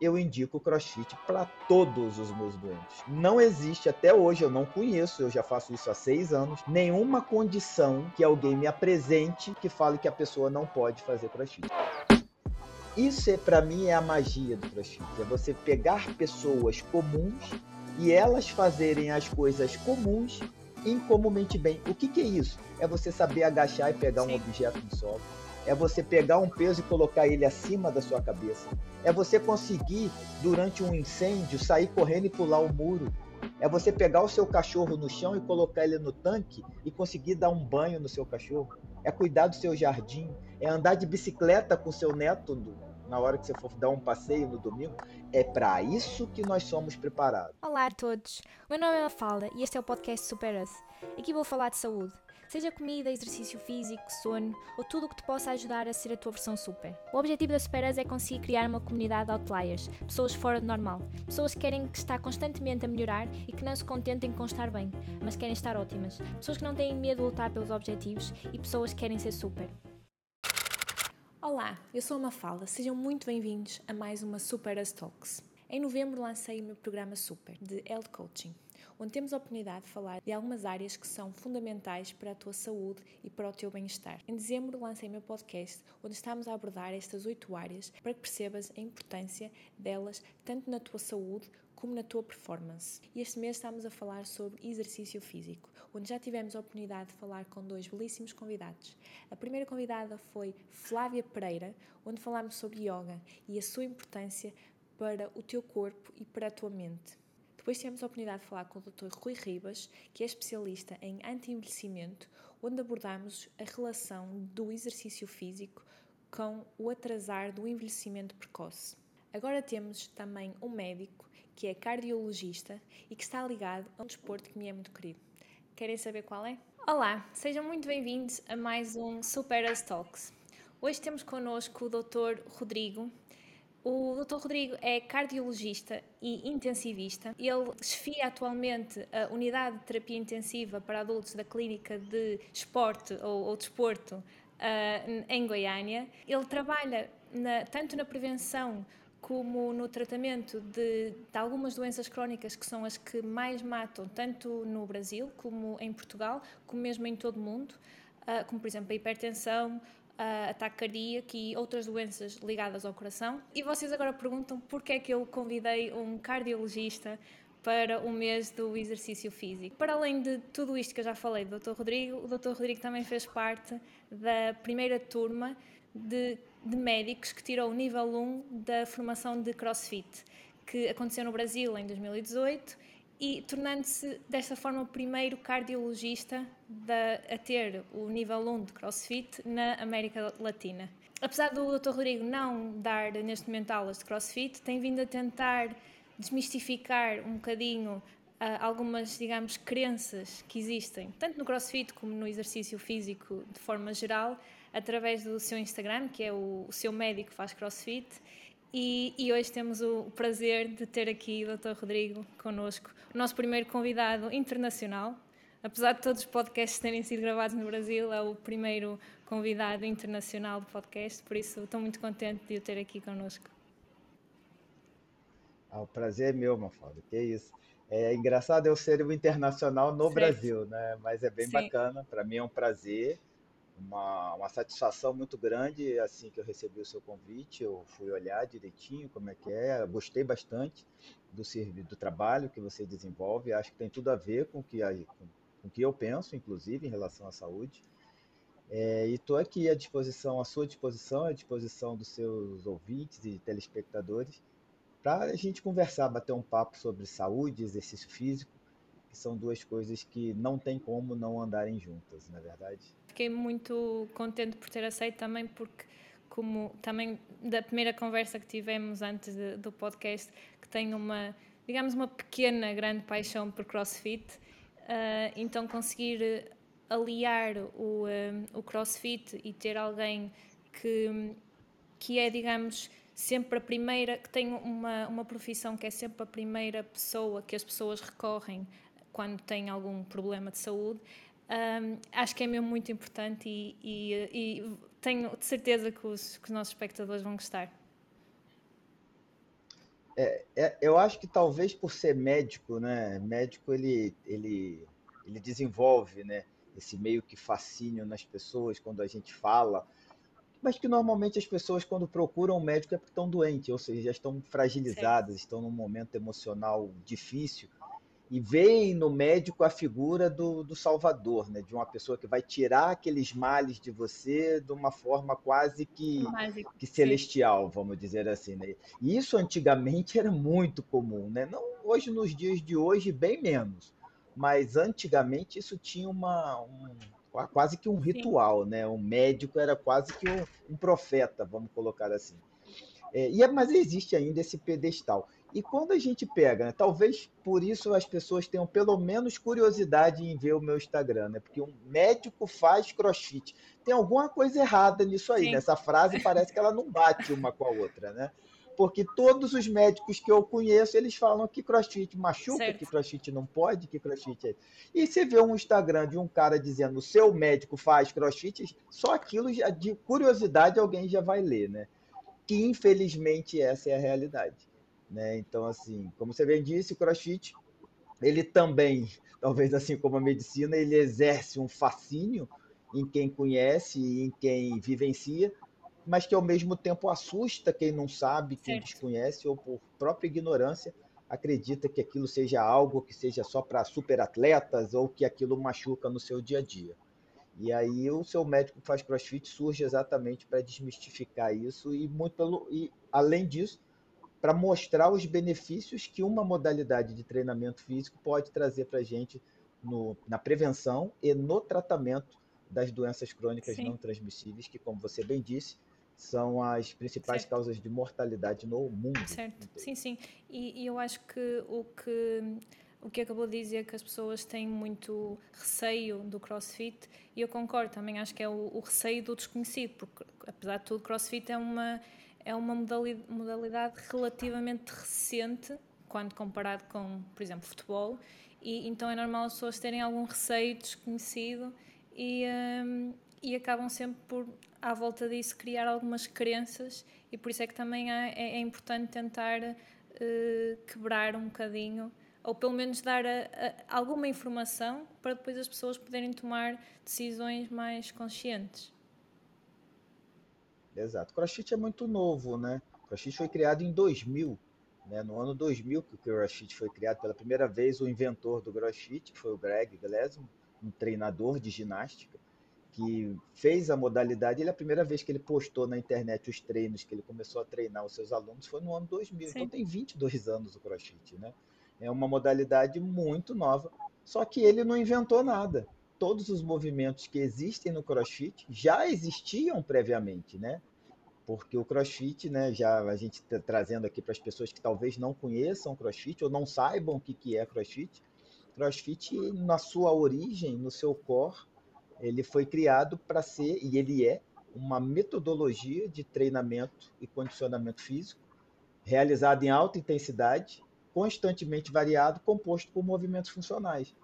eu indico o CrossFit para todos os meus doentes. Não existe, até hoje, eu não conheço, eu já faço isso há seis anos, nenhuma condição que alguém me apresente que fale que a pessoa não pode fazer CrossFit. Isso, é, para mim, é a magia do CrossFit. É você pegar pessoas comuns e elas fazerem as coisas comuns incomumente bem. O que, que é isso? É você saber agachar e pegar Sim. um objeto no solo é você pegar um peso e colocar ele acima da sua cabeça. É você conseguir, durante um incêndio, sair correndo e pular o muro. É você pegar o seu cachorro no chão e colocar ele no tanque e conseguir dar um banho no seu cachorro. É cuidar do seu jardim. É andar de bicicleta com seu neto na hora que você for dar um passeio no domingo. É para isso que nós somos preparados. Olá a todos. Meu nome é Mafalda e este é o podcast Superas. Aqui vou falar de saúde seja comida, exercício físico, sono ou tudo o que te possa ajudar a ser a tua versão super. O objetivo da Superas é conseguir criar uma comunidade de outliers, pessoas fora do normal, pessoas que querem estar constantemente a melhorar e que não se contentem com estar bem, mas querem estar ótimas, pessoas que não têm medo de lutar pelos objetivos e pessoas que querem ser super. Olá, eu sou a Mafalda, sejam muito bem-vindos a mais uma Superas Talks. Em novembro lancei o meu programa Super, de Health Coaching onde temos a oportunidade de falar de algumas áreas que são fundamentais para a tua saúde e para o teu bem-estar. Em dezembro lancei meu podcast, onde estamos a abordar estas oito áreas para que percebas a importância delas tanto na tua saúde como na tua performance. E este mês estamos a falar sobre exercício físico, onde já tivemos a oportunidade de falar com dois belíssimos convidados. A primeira convidada foi Flávia Pereira, onde falámos sobre yoga e a sua importância para o teu corpo e para a tua mente. Depois tivemos a oportunidade de falar com o Dr. Rui Ribas, que é especialista em anti-envelhecimento, onde abordamos a relação do exercício físico com o atrasar do envelhecimento precoce. Agora temos também um médico que é cardiologista e que está ligado a um desporto que me é muito querido. Querem saber qual é? Olá, sejam muito bem-vindos a mais um Super As Talks. Hoje temos connosco o Dr. Rodrigo, o Dr. Rodrigo é cardiologista e intensivista. Ele desfia atualmente a unidade de terapia intensiva para adultos da Clínica de Esporte ou, ou Desporto uh, em Goiânia. Ele trabalha na, tanto na prevenção como no tratamento de, de, algumas doenças crónicas que são as que mais matam, tanto no Brasil como em Portugal, como mesmo em todo o mundo, uh, como por exemplo a hipertensão, uh, ataque cardíaco e outras doenças ligadas ao coração. E vocês agora perguntam porque é que eu convidei um cardiologista para o mês do exercício físico. Para além de tudo isto que eu já falei do Dr. Rodrigo, o Dr. Rodrigo também fez parte da primeira turma de, de médicos que tirou o nível 1 da formação de CrossFit, que aconteceu no Brasil em 2018 e tornando-se desta forma o primeiro cardiologista da, a ter o nível 1 de CrossFit na América Latina. Apesar do Dr. Rodrigo não dar neste momento aulas de CrossFit, tem vindo a tentar desmistificar um bocadinho uh, algumas, digamos, crenças que existem, tanto no CrossFit como no exercício físico de forma geral, através do seu Instagram, que é o, o seu médico faz CrossFit, e, e, hoje temos o prazer de ter aqui o Dr. Rodrigo connosco, o nosso primeiro convidado internacional. Apesar de todos os podcasts terem sido gravados no Brasil, é o primeiro convidado internacional do podcast, por isso estou muito contente de o ter aqui connosco. Ah, o prazer é meu, Mafalda, que é isso. É engraçado eu ser o internacional no certo. Brasil, né? Mas é bem Sim. bacana, para mim é um prazer uma, uma satisfação muito grande assim que eu recebi o seu convite. Eu fui olhar direitinho como é que é, gostei bastante do serviço, do trabalho que você desenvolve. Acho que tem tudo a ver com que com, com que eu penso, inclusive em relação à saúde. É, e estou aqui à disposição, à sua disposição, à disposição dos seus ouvintes e telespectadores, para a gente conversar, bater um papo sobre saúde, exercício físico, são duas coisas que não tem como não andarem juntas, na é verdade? Fiquei muito contente por ter aceito também, porque, como também da primeira conversa que tivemos antes de, do podcast, que tenho uma, digamos, uma pequena, grande paixão por crossfit, uh, então conseguir aliar o, uh, o crossfit e ter alguém que, que é, digamos, sempre a primeira, que tem uma, uma profissão que é sempre a primeira pessoa que as pessoas recorrem quando têm algum problema de saúde, um, acho que é mesmo muito importante e, e, e tenho de certeza que os, que os, nossos espectadores vão gostar. É, é, eu acho que talvez por ser médico, né? Médico ele, ele, ele desenvolve, né? Esse meio que fascínio nas pessoas quando a gente fala, mas que normalmente as pessoas quando procuram um médico é porque estão doentes, ou seja, já estão fragilizadas, certo. estão num momento emocional difícil e veem no médico a figura do, do Salvador, né? de uma pessoa que vai tirar aqueles males de você de uma forma quase que, que celestial, vamos dizer assim. Né? E isso antigamente era muito comum, né? não hoje, nos dias de hoje, bem menos, mas antigamente isso tinha uma, um, quase que um ritual, Sim. né? um médico era quase que um, um profeta, vamos colocar assim. É, e, é, mas existe ainda esse pedestal. E quando a gente pega, né, talvez por isso as pessoas tenham pelo menos curiosidade em ver o meu Instagram, né? Porque um médico faz crossfit. Tem alguma coisa errada nisso aí, nessa né? frase parece que ela não bate uma com a outra, né? Porque todos os médicos que eu conheço, eles falam que crossfit machuca, certo. que crossfit não pode, que crossfit é. E você vê um Instagram de um cara dizendo o seu médico faz crossfit, só aquilo de curiosidade alguém já vai ler, né? Que infelizmente essa é a realidade. Né? Então, assim, como você bem disse, o CrossFit, ele também, talvez assim como a medicina, ele exerce um fascínio em quem conhece e em quem vivencia, mas que ao mesmo tempo assusta quem não sabe, quem certo. desconhece ou por própria ignorância acredita que aquilo seja algo que seja só para superatletas ou que aquilo machuca no seu dia a dia. E aí o seu médico faz CrossFit surge exatamente para desmistificar isso e muito pelo e além disso para mostrar os benefícios que uma modalidade de treinamento físico pode trazer para a gente no, na prevenção e no tratamento das doenças crônicas Sim. não transmissíveis, que, como você bem disse, são as principais certo. causas de mortalidade no mundo. Certo, sim, sim. E, e, eu acho que o que o que acabou de dizer que as pessoas têm muito receio do CrossFit e eu concordo também acho que é o, o receio do desconhecido porque apesar de tudo CrossFit é uma é uma modalidade relativamente recente quando comparado com, por exemplo, futebol, e então é normal as pessoas terem algum receio desconhecido e, um, e acabam sempre por, à volta disso, criar algumas crenças, e por isso é que também é, é, é importante tentar uh, quebrar um bocadinho, ou pelo menos dar a, a, alguma informação para depois as pessoas poderem tomar decisões mais conscientes. Exato. CrossFit é muito novo, né? CrossFit foi criado em 2000, né? No ano 2000 que o CrossFit foi criado pela primeira vez, o inventor do CrossFit, foi o Greg Glassman, um treinador de ginástica, que fez a modalidade. Ele a primeira vez que ele postou na internet os treinos que ele começou a treinar os seus alunos foi no ano 2000. Sim. Então tem 22 anos o CrossFit, né? É uma modalidade muito nova, só que ele não inventou nada todos os movimentos que existem no CrossFit já existiam previamente, né? Porque o CrossFit, né, já a gente está trazendo aqui para as pessoas que talvez não conheçam CrossFit ou não saibam o que, que é CrossFit. CrossFit, na sua origem, no seu core, ele foi criado para ser, e ele é, uma metodologia de treinamento e condicionamento físico realizado em alta intensidade, constantemente variado, composto por movimentos funcionais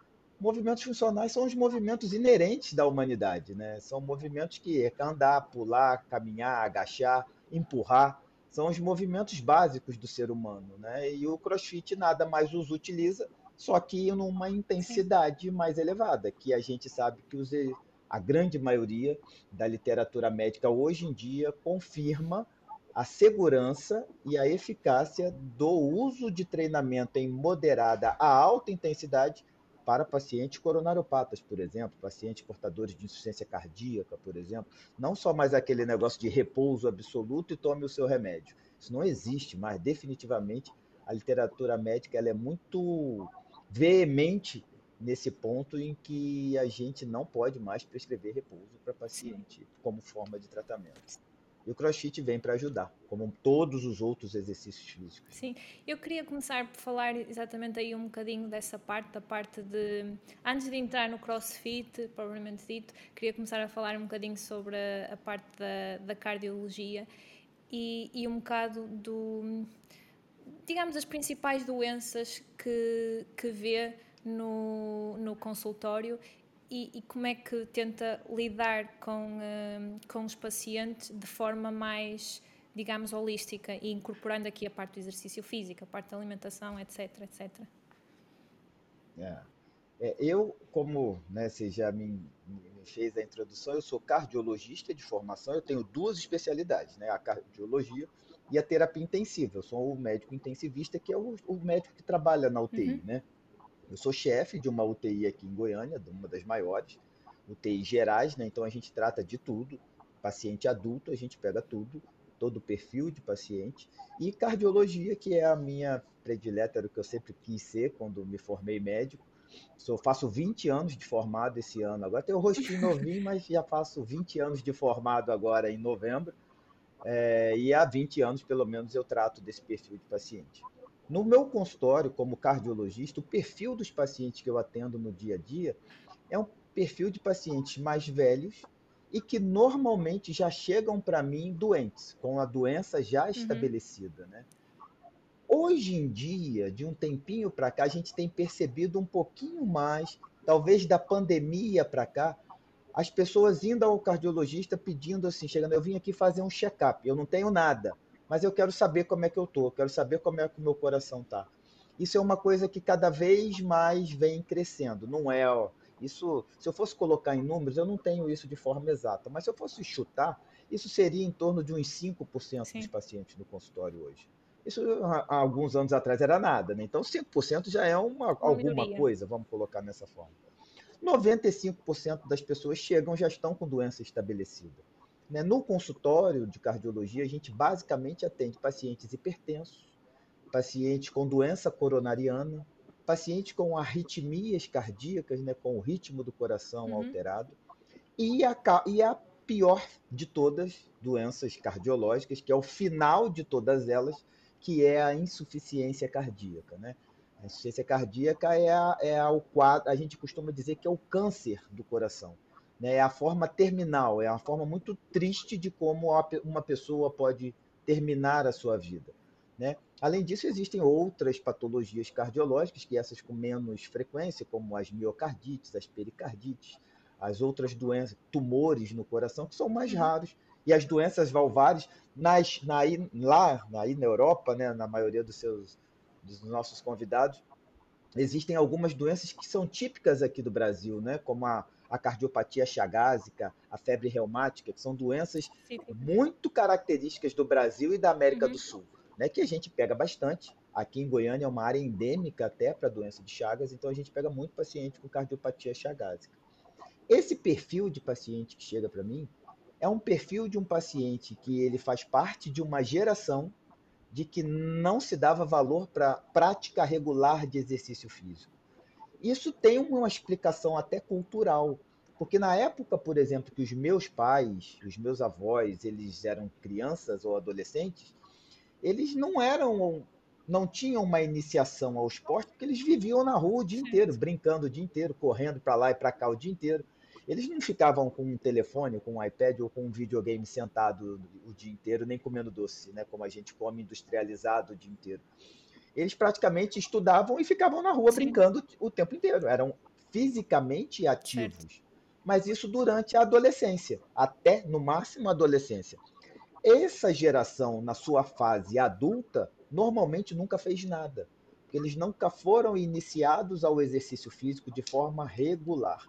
movimentos funcionais são os movimentos inerentes da humanidade, né? São movimentos que é andar, pular, caminhar, agachar, empurrar, são os movimentos básicos do ser humano, né? E o CrossFit nada mais os utiliza, só que numa intensidade Sim. mais elevada, que a gente sabe que os, a grande maioria da literatura médica hoje em dia confirma a segurança e a eficácia do uso de treinamento em moderada a alta intensidade para pacientes coronariopatas, por exemplo, pacientes portadores de insuficiência cardíaca, por exemplo. Não só mais aquele negócio de repouso absoluto e tome o seu remédio. Isso não existe mais, definitivamente. A literatura médica ela é muito veemente nesse ponto em que a gente não pode mais prescrever repouso para paciente como forma de tratamento. E o crossfit vem para ajudar, como todos os outros exercícios físicos. Sim, eu queria começar por falar exatamente aí um bocadinho dessa parte, da parte de. Antes de entrar no crossfit, propriamente dito, queria começar a falar um bocadinho sobre a, a parte da, da cardiologia e, e um bocado do. digamos, as principais doenças que, que vê no, no consultório e, e, como é que tenta lidar com, uh, com os pacientes de forma mais digamos, holística e incorporando aqui a parte do exercício físico, a parte da alimentação, etc, etc. É. É, eu, como né, você já me, me, fez a introdução, eu sou cardiologista de formação, eu tenho duas especialidades, né, a cardiologia e a terapia intensiva. Eu sou o médico intensivista, que é o, o médico que trabalha na UTI. Uhum. Né? Eu sou chefe de uma UTI aqui em Goiânia, uma das maiores, UTI gerais, né? então a gente trata de tudo. Paciente adulto, a gente pega tudo, todo o perfil de paciente. E cardiologia, que é a minha predileta, era o que eu sempre quis ser quando me formei médico. Sou, faço 20 anos de formado esse ano. Agora tenho o rostinho novinho, mas já faço 20 anos de formado agora em novembro. É, e há 20 anos, pelo menos, eu trato desse perfil de paciente. No meu consultório, como cardiologista, o perfil dos pacientes que eu atendo no dia a dia é um perfil de pacientes mais velhos e que normalmente já chegam para mim doentes, com a doença já uhum. estabelecida, né? Hoje em dia, de um tempinho para cá, a gente tem percebido um pouquinho mais, talvez da pandemia para cá, as pessoas indo ao cardiologista pedindo assim, chegando, eu vim aqui fazer um check-up, eu não tenho nada, mas eu quero saber como é que eu tô, quero saber como é que o meu coração tá. Isso é uma coisa que cada vez mais vem crescendo, não é, ó, isso, se eu fosse colocar em números, eu não tenho isso de forma exata, mas se eu fosse chutar, isso seria em torno de uns 5% Sim. dos pacientes no consultório hoje. Isso há alguns anos atrás era nada, né? Então 5% já é uma, uma alguma coisa, vamos colocar nessa forma. 95% das pessoas chegam já estão com doença estabelecida. Né? No consultório de cardiologia, a gente basicamente atende pacientes hipertensos, pacientes com doença coronariana, pacientes com arritmias cardíacas, né, com o ritmo do coração uhum. alterado, e a, e a pior de todas doenças cardiológicas, que é o final de todas elas, que é a insuficiência cardíaca. Né? A insuficiência cardíaca é, a, é a, o quadro, a gente costuma dizer que é o câncer do coração. Né? É a forma terminal, é uma forma muito triste de como uma pessoa pode terminar a sua vida. Né? Além disso, existem outras patologias cardiológicas, que essas com menos frequência, como as miocardites, as pericardites, as outras doenças, tumores no coração, que são mais uhum. raros e as doenças valvares nas, na, lá aí na Europa, né, na maioria dos seus dos nossos convidados, existem algumas doenças que são típicas aqui do Brasil, né, como a, a cardiopatia chagásica, a febre reumática, que são doenças Sim. muito características do Brasil e da América uhum. do Sul, né, que a gente pega bastante. Aqui em Goiânia é uma área endêmica até para a doença de Chagas, então a gente pega muito paciente com cardiopatia chagásica. Esse perfil de paciente que chega para mim, é um perfil de um paciente que ele faz parte de uma geração de que não se dava valor para prática regular de exercício físico. Isso tem uma explicação até cultural, porque na época, por exemplo, que os meus pais, os meus avós, eles eram crianças ou adolescentes, eles não eram não tinham uma iniciação ao esporte porque eles viviam na rua o dia inteiro, brincando o dia inteiro, correndo para lá e para cá o dia inteiro. Eles não ficavam com um telefone, com um iPad ou com um videogame sentado o dia inteiro, nem comendo doce, né? Como a gente come industrializado o dia inteiro. Eles praticamente estudavam e ficavam na rua Sim. brincando o tempo inteiro. Eram fisicamente ativos. Certo. Mas isso durante a adolescência, até no máximo a adolescência. Essa geração, na sua fase adulta, normalmente nunca fez nada. Eles nunca foram iniciados ao exercício físico de forma regular.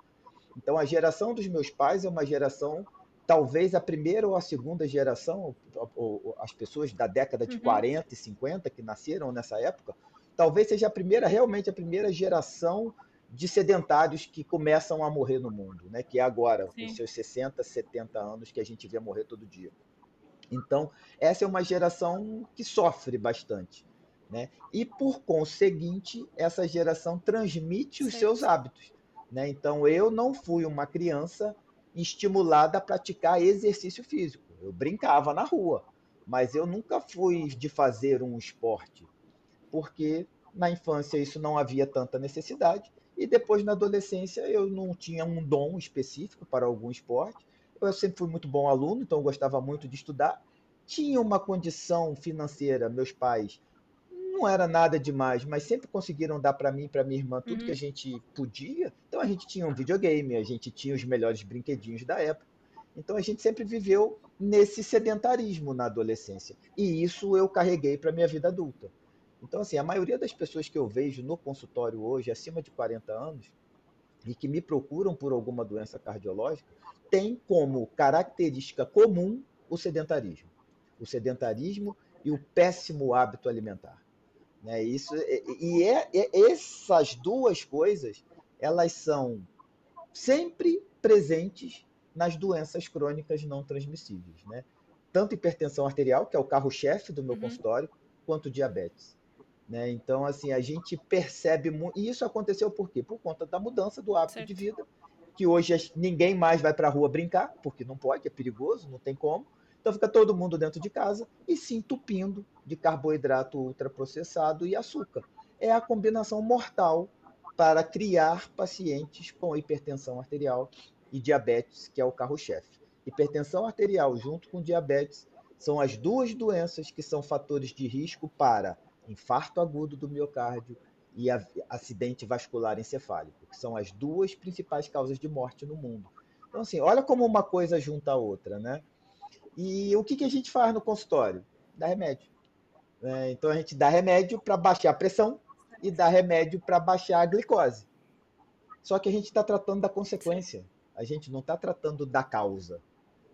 Então, a geração dos meus pais é uma geração, talvez a primeira ou a segunda geração, ou, as pessoas da década de uhum. 40 e 50 que nasceram nessa época, talvez seja a primeira, realmente a primeira geração de sedentários que começam a morrer no mundo, né? que é agora, Sim. com seus 60, 70 anos, que a gente vê morrer todo dia. Então, essa é uma geração que sofre bastante. Né? E, por conseguinte, essa geração transmite os seus hábitos. Né? Então, eu não fui uma criança estimulada a praticar exercício físico. Eu brincava na rua, mas eu nunca fui de fazer um esporte, porque na infância isso não havia tanta necessidade e depois na adolescência eu não tinha um dom específico para algum esporte. Eu sempre fui muito bom aluno, então eu gostava muito de estudar. Tinha uma condição financeira, meus pais não era nada demais, mas sempre conseguiram dar para mim e para minha irmã tudo uhum. que a gente podia. Então a gente tinha um videogame, a gente tinha os melhores brinquedinhos da época. Então a gente sempre viveu nesse sedentarismo na adolescência. E isso eu carreguei para minha vida adulta. Então, assim, a maioria das pessoas que eu vejo no consultório hoje, acima de 40 anos, e que me procuram por alguma doença cardiológica, tem como característica comum o sedentarismo. O sedentarismo e o péssimo hábito alimentar. Né? Isso, e é, essas duas coisas, elas são sempre presentes nas doenças crônicas não transmissíveis. Né? Tanto hipertensão arterial, que é o carro-chefe do meu uhum. consultório, quanto diabetes. Né? Então, assim, a gente percebe muito. E isso aconteceu por quê? Por conta da mudança do hábito certo. de vida, que hoje ninguém mais vai para a rua brincar, porque não pode, é perigoso, não tem como. Então fica todo mundo dentro de casa e se entupindo de carboidrato ultraprocessado e açúcar. É a combinação mortal para criar pacientes com hipertensão arterial e diabetes, que é o carro-chefe. Hipertensão arterial junto com diabetes são as duas doenças que são fatores de risco para infarto agudo do miocárdio e acidente vascular encefálico, que são as duas principais causas de morte no mundo. Então, assim, olha como uma coisa junta a outra, né? E o que, que a gente faz no consultório? Dá remédio. É, então, a gente dá remédio para baixar a pressão e dá remédio para baixar a glicose. Só que a gente está tratando da consequência. A gente não está tratando da causa.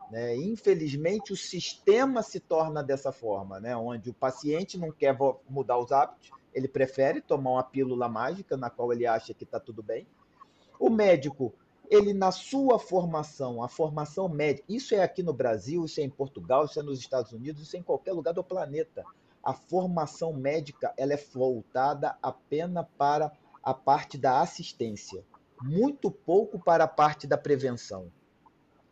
Né? Infelizmente, o sistema se torna dessa forma, né? onde o paciente não quer mudar os hábitos, ele prefere tomar uma pílula mágica na qual ele acha que está tudo bem. O médico, ele na sua formação, a formação médica, isso é aqui no Brasil, isso é em Portugal, isso é nos Estados Unidos, isso é em qualquer lugar do planeta. A formação médica ela é voltada apenas para a parte da assistência, muito pouco para a parte da prevenção.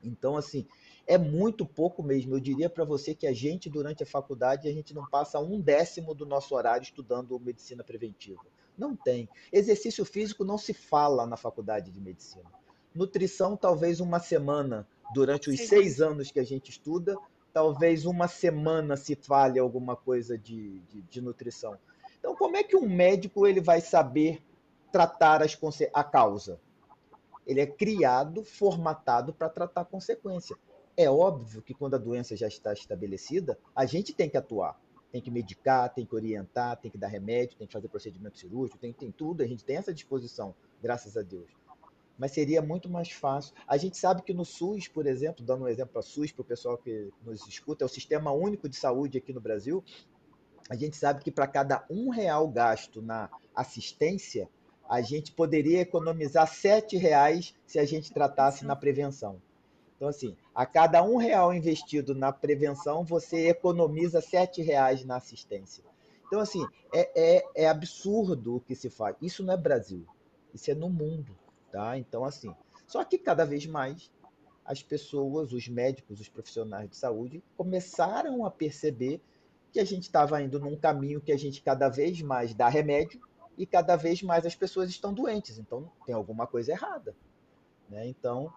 Então, assim, é muito pouco mesmo. Eu diria para você que a gente, durante a faculdade, a gente não passa um décimo do nosso horário estudando medicina preventiva. Não tem. Exercício físico não se fala na faculdade de medicina. Nutrição, talvez uma semana, durante os Sim. seis anos que a gente estuda, talvez uma semana se fale alguma coisa de, de, de nutrição. Então, como é que um médico ele vai saber tratar as, a causa? Ele é criado, formatado para tratar a consequência. É óbvio que quando a doença já está estabelecida, a gente tem que atuar. Tem que medicar, tem que orientar, tem que dar remédio, tem que fazer procedimento cirúrgico, tem, tem tudo, a gente tem essa disposição, graças a Deus. Mas seria muito mais fácil. A gente sabe que no SUS, por exemplo, dando um exemplo para SUS, para o pessoal que nos escuta, é o Sistema Único de Saúde aqui no Brasil. A gente sabe que para cada um real gasto na assistência, a gente poderia economizar sete reais se a gente tratasse na prevenção. Então, assim, a cada um real investido na prevenção, você economiza sete reais na assistência. Então, assim, é, é, é absurdo o que se faz. Isso não é Brasil, isso é no mundo, tá? Então, assim, só que cada vez mais as pessoas, os médicos, os profissionais de saúde começaram a perceber que a gente estava indo num caminho que a gente cada vez mais dá remédio e cada vez mais as pessoas estão doentes. Então, tem alguma coisa errada. Né? Então,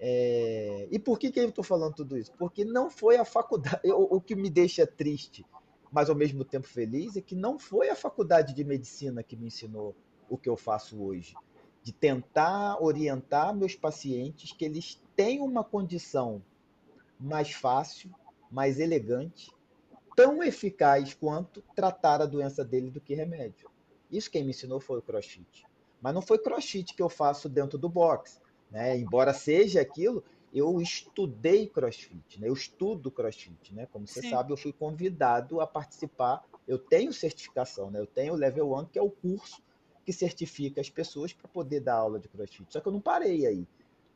é... E por que, que eu estou falando tudo isso? Porque não foi a faculdade. O, o que me deixa triste, mas ao mesmo tempo feliz, é que não foi a faculdade de medicina que me ensinou o que eu faço hoje. De tentar orientar meus pacientes que eles têm uma condição mais fácil, mais elegante, tão eficaz quanto tratar a doença dele do que remédio. Isso quem me ensinou foi o crossfit. Mas não foi crossfit que eu faço dentro do box. Né? Embora seja aquilo, eu estudei CrossFit, né? Eu estudo CrossFit, né? Como você Sim. sabe, eu fui convidado a participar. Eu tenho certificação, né? Eu tenho o Level 1, que é o curso que certifica as pessoas para poder dar aula de CrossFit. Só que eu não parei aí,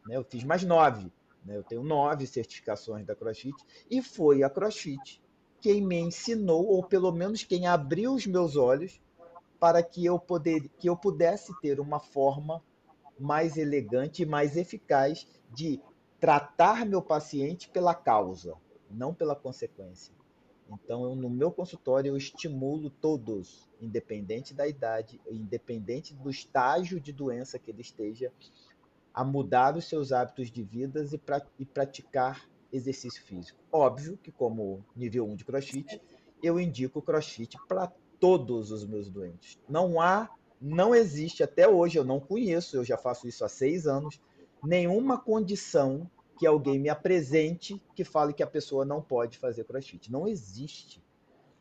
né? Eu fiz mais nove, né? Eu tenho nove certificações da CrossFit e foi a CrossFit quem me ensinou, ou pelo menos quem abriu os meus olhos para que eu poder, que eu pudesse ter uma forma mais elegante e mais eficaz de tratar meu paciente pela causa, não pela consequência. Então, eu, no meu consultório, eu estimulo todos, independente da idade, independente do estágio de doença que ele esteja, a mudar os seus hábitos de vida e, pra, e praticar exercício físico. Óbvio que, como nível 1 de crossfit, eu indico crossfit para todos os meus doentes. Não há não existe até hoje, eu não conheço, eu já faço isso há seis anos, nenhuma condição que alguém me apresente que fale que a pessoa não pode fazer crossfit. Não existe.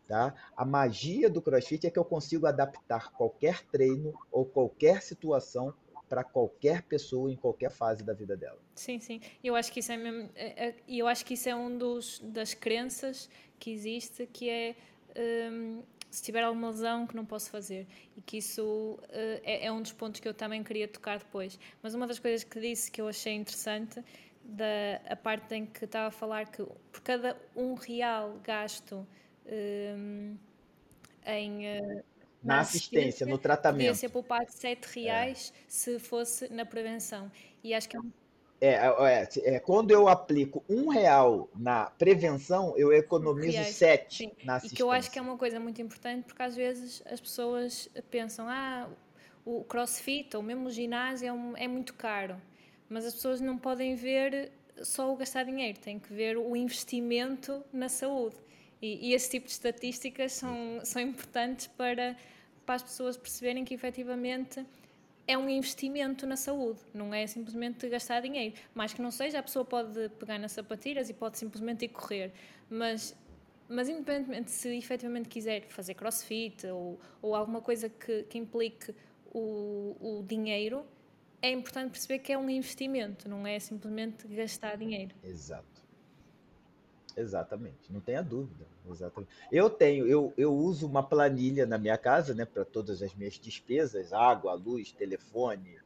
Tá? A magia do crossfit é que eu consigo adaptar qualquer treino ou qualquer situação para qualquer pessoa em qualquer fase da vida dela. Sim, sim. Eu acho que isso é mesmo, é, é, eu acho que isso é um dos das crenças que existe, que é um, se tiver alguma lesão que não posso fazer e que isso uh, é, é, um dos pontos que eu também queria tocar depois. Mas uma das coisas que disse que eu achei interessante da a parte em que estava a falar que por cada um real gasto um, em uh, na assistência, no tratamento. Podia ser poupado 7 reais é. se fosse na prevenção. E acho que é, é, é, é, é quando eu aplico um real na prevenção, eu economizo reais. sete na assistência. E que eu acho que é uma coisa muito importante, porque às vezes as pessoas pensam, ah, o crossfit ou mesmo o ginásio é, um, é muito caro. Mas as pessoas não podem ver só o gastar dinheiro, têm que ver o investimento na saúde. E, e esse tipo de estatísticas são, são importantes para, para as pessoas perceberem que efetivamente é um investimento na saúde, não é simplesmente gastar dinheiro. Mais que não seja, a pessoa pode pegar nas sapatilhas e pode simplesmente ir correr, mas, mas independentemente se efetivamente quiser fazer crossfit ou, ou alguma coisa que, que implique o, o dinheiro, é importante perceber que é um investimento, não é simplesmente gastar dinheiro. Exato. Exatamente, não tenha dúvida. Exatamente. Eu tenho, eu, eu uso uma planilha na minha casa, né, para todas as minhas despesas, água, luz, telefone.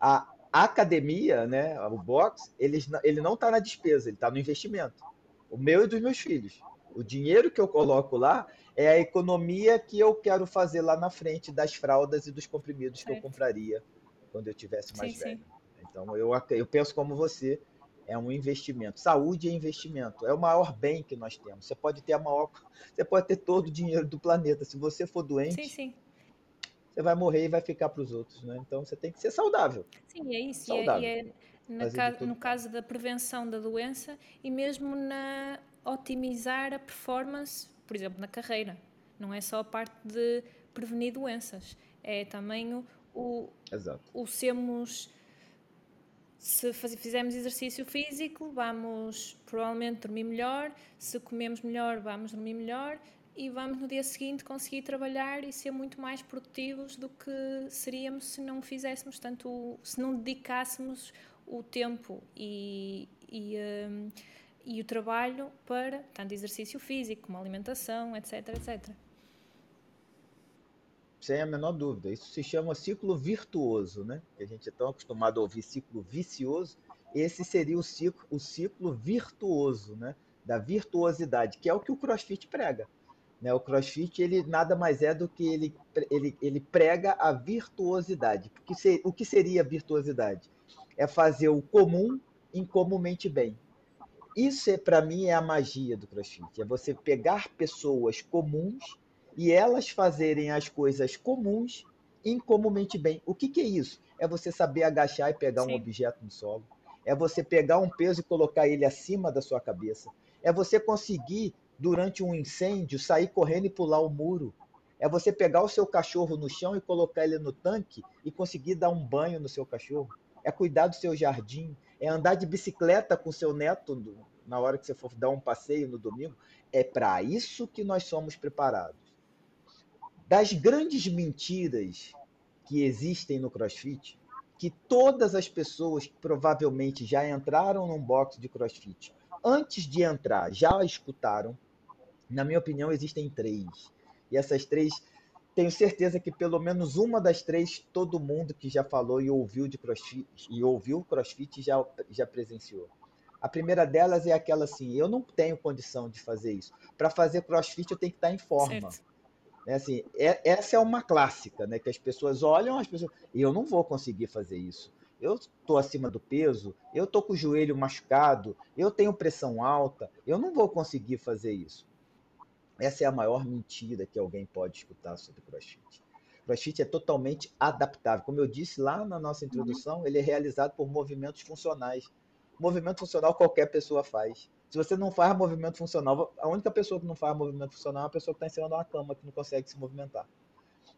A, academia, né, o box, ele, ele não está na despesa, ele está no investimento. O meu e dos meus filhos. O dinheiro que eu coloco lá é a economia que eu quero fazer lá na frente das fraldas e dos comprimidos que eu compraria quando eu tivesse mais sim, velho. Sim. Então eu, eu penso como você, é um investimento. Saúde é investimento, é o maior bem que nós temos. Você pode ter a maior, você pode ter todo o dinheiro do planeta. Se você for doente, sim, sim. você vai morrer e vai ficar para os outros, né? Então você tem que ser saudável. Sim, é isso. Saudável. E é, e é no caso da prevenção da doença e mesmo na otimizar a performance, por exemplo, na carreira. Não é só a parte de prevenir doenças, é também o, o, Exato. o sermos se fizermos exercício físico, vamos provavelmente dormir melhor, se comemos melhor, vamos dormir melhor e vamos no dia seguinte conseguir trabalhar e ser muito mais produtivos do que seríamos se não fizéssemos, tanto se não dedicássemos o tempo e, e, um, e o trabalho para tanto exercício físico como alimentação, etc, etc sem a menor dúvida. Isso se chama ciclo virtuoso, né? A gente é tão acostumado a ouvir ciclo vicioso. Esse seria o ciclo, o ciclo virtuoso, né? Da virtuosidade, que é o que o CrossFit prega. Né? O CrossFit ele nada mais é do que ele, ele, ele prega a virtuosidade. Porque se, o que seria virtuosidade? É fazer o comum incomumente bem. Isso é para mim é a magia do CrossFit. É você pegar pessoas comuns e elas fazerem as coisas comuns incomumente bem. O que, que é isso? É você saber agachar e pegar Sim. um objeto no solo. É você pegar um peso e colocar ele acima da sua cabeça. É você conseguir, durante um incêndio, sair correndo e pular o muro. É você pegar o seu cachorro no chão e colocar ele no tanque e conseguir dar um banho no seu cachorro. É cuidar do seu jardim. É andar de bicicleta com seu neto na hora que você for dar um passeio no domingo. É para isso que nós somos preparados das grandes mentiras que existem no CrossFit, que todas as pessoas que provavelmente já entraram num box de CrossFit, antes de entrar, já escutaram, na minha opinião, existem três. E essas três, tenho certeza que pelo menos uma das três, todo mundo que já falou e ouviu de CrossFit e ouviu CrossFit já, já presenciou. A primeira delas é aquela assim: eu não tenho condição de fazer isso. Para fazer CrossFit, eu tenho que estar em forma. Certo. É assim, é, essa é uma clássica, né? Que as pessoas olham, as pessoas, eu não vou conseguir fazer isso. Eu estou acima do peso, eu estou com o joelho machucado, eu tenho pressão alta, eu não vou conseguir fazer isso. Essa é a maior mentira que alguém pode escutar sobre CrossFit. CrossFit é totalmente adaptável. Como eu disse lá na nossa introdução, ele é realizado por movimentos funcionais. Movimento funcional qualquer pessoa faz. Se você não faz movimento funcional, a única pessoa que não faz movimento funcional é a pessoa que está em cima de uma cama, que não consegue se movimentar.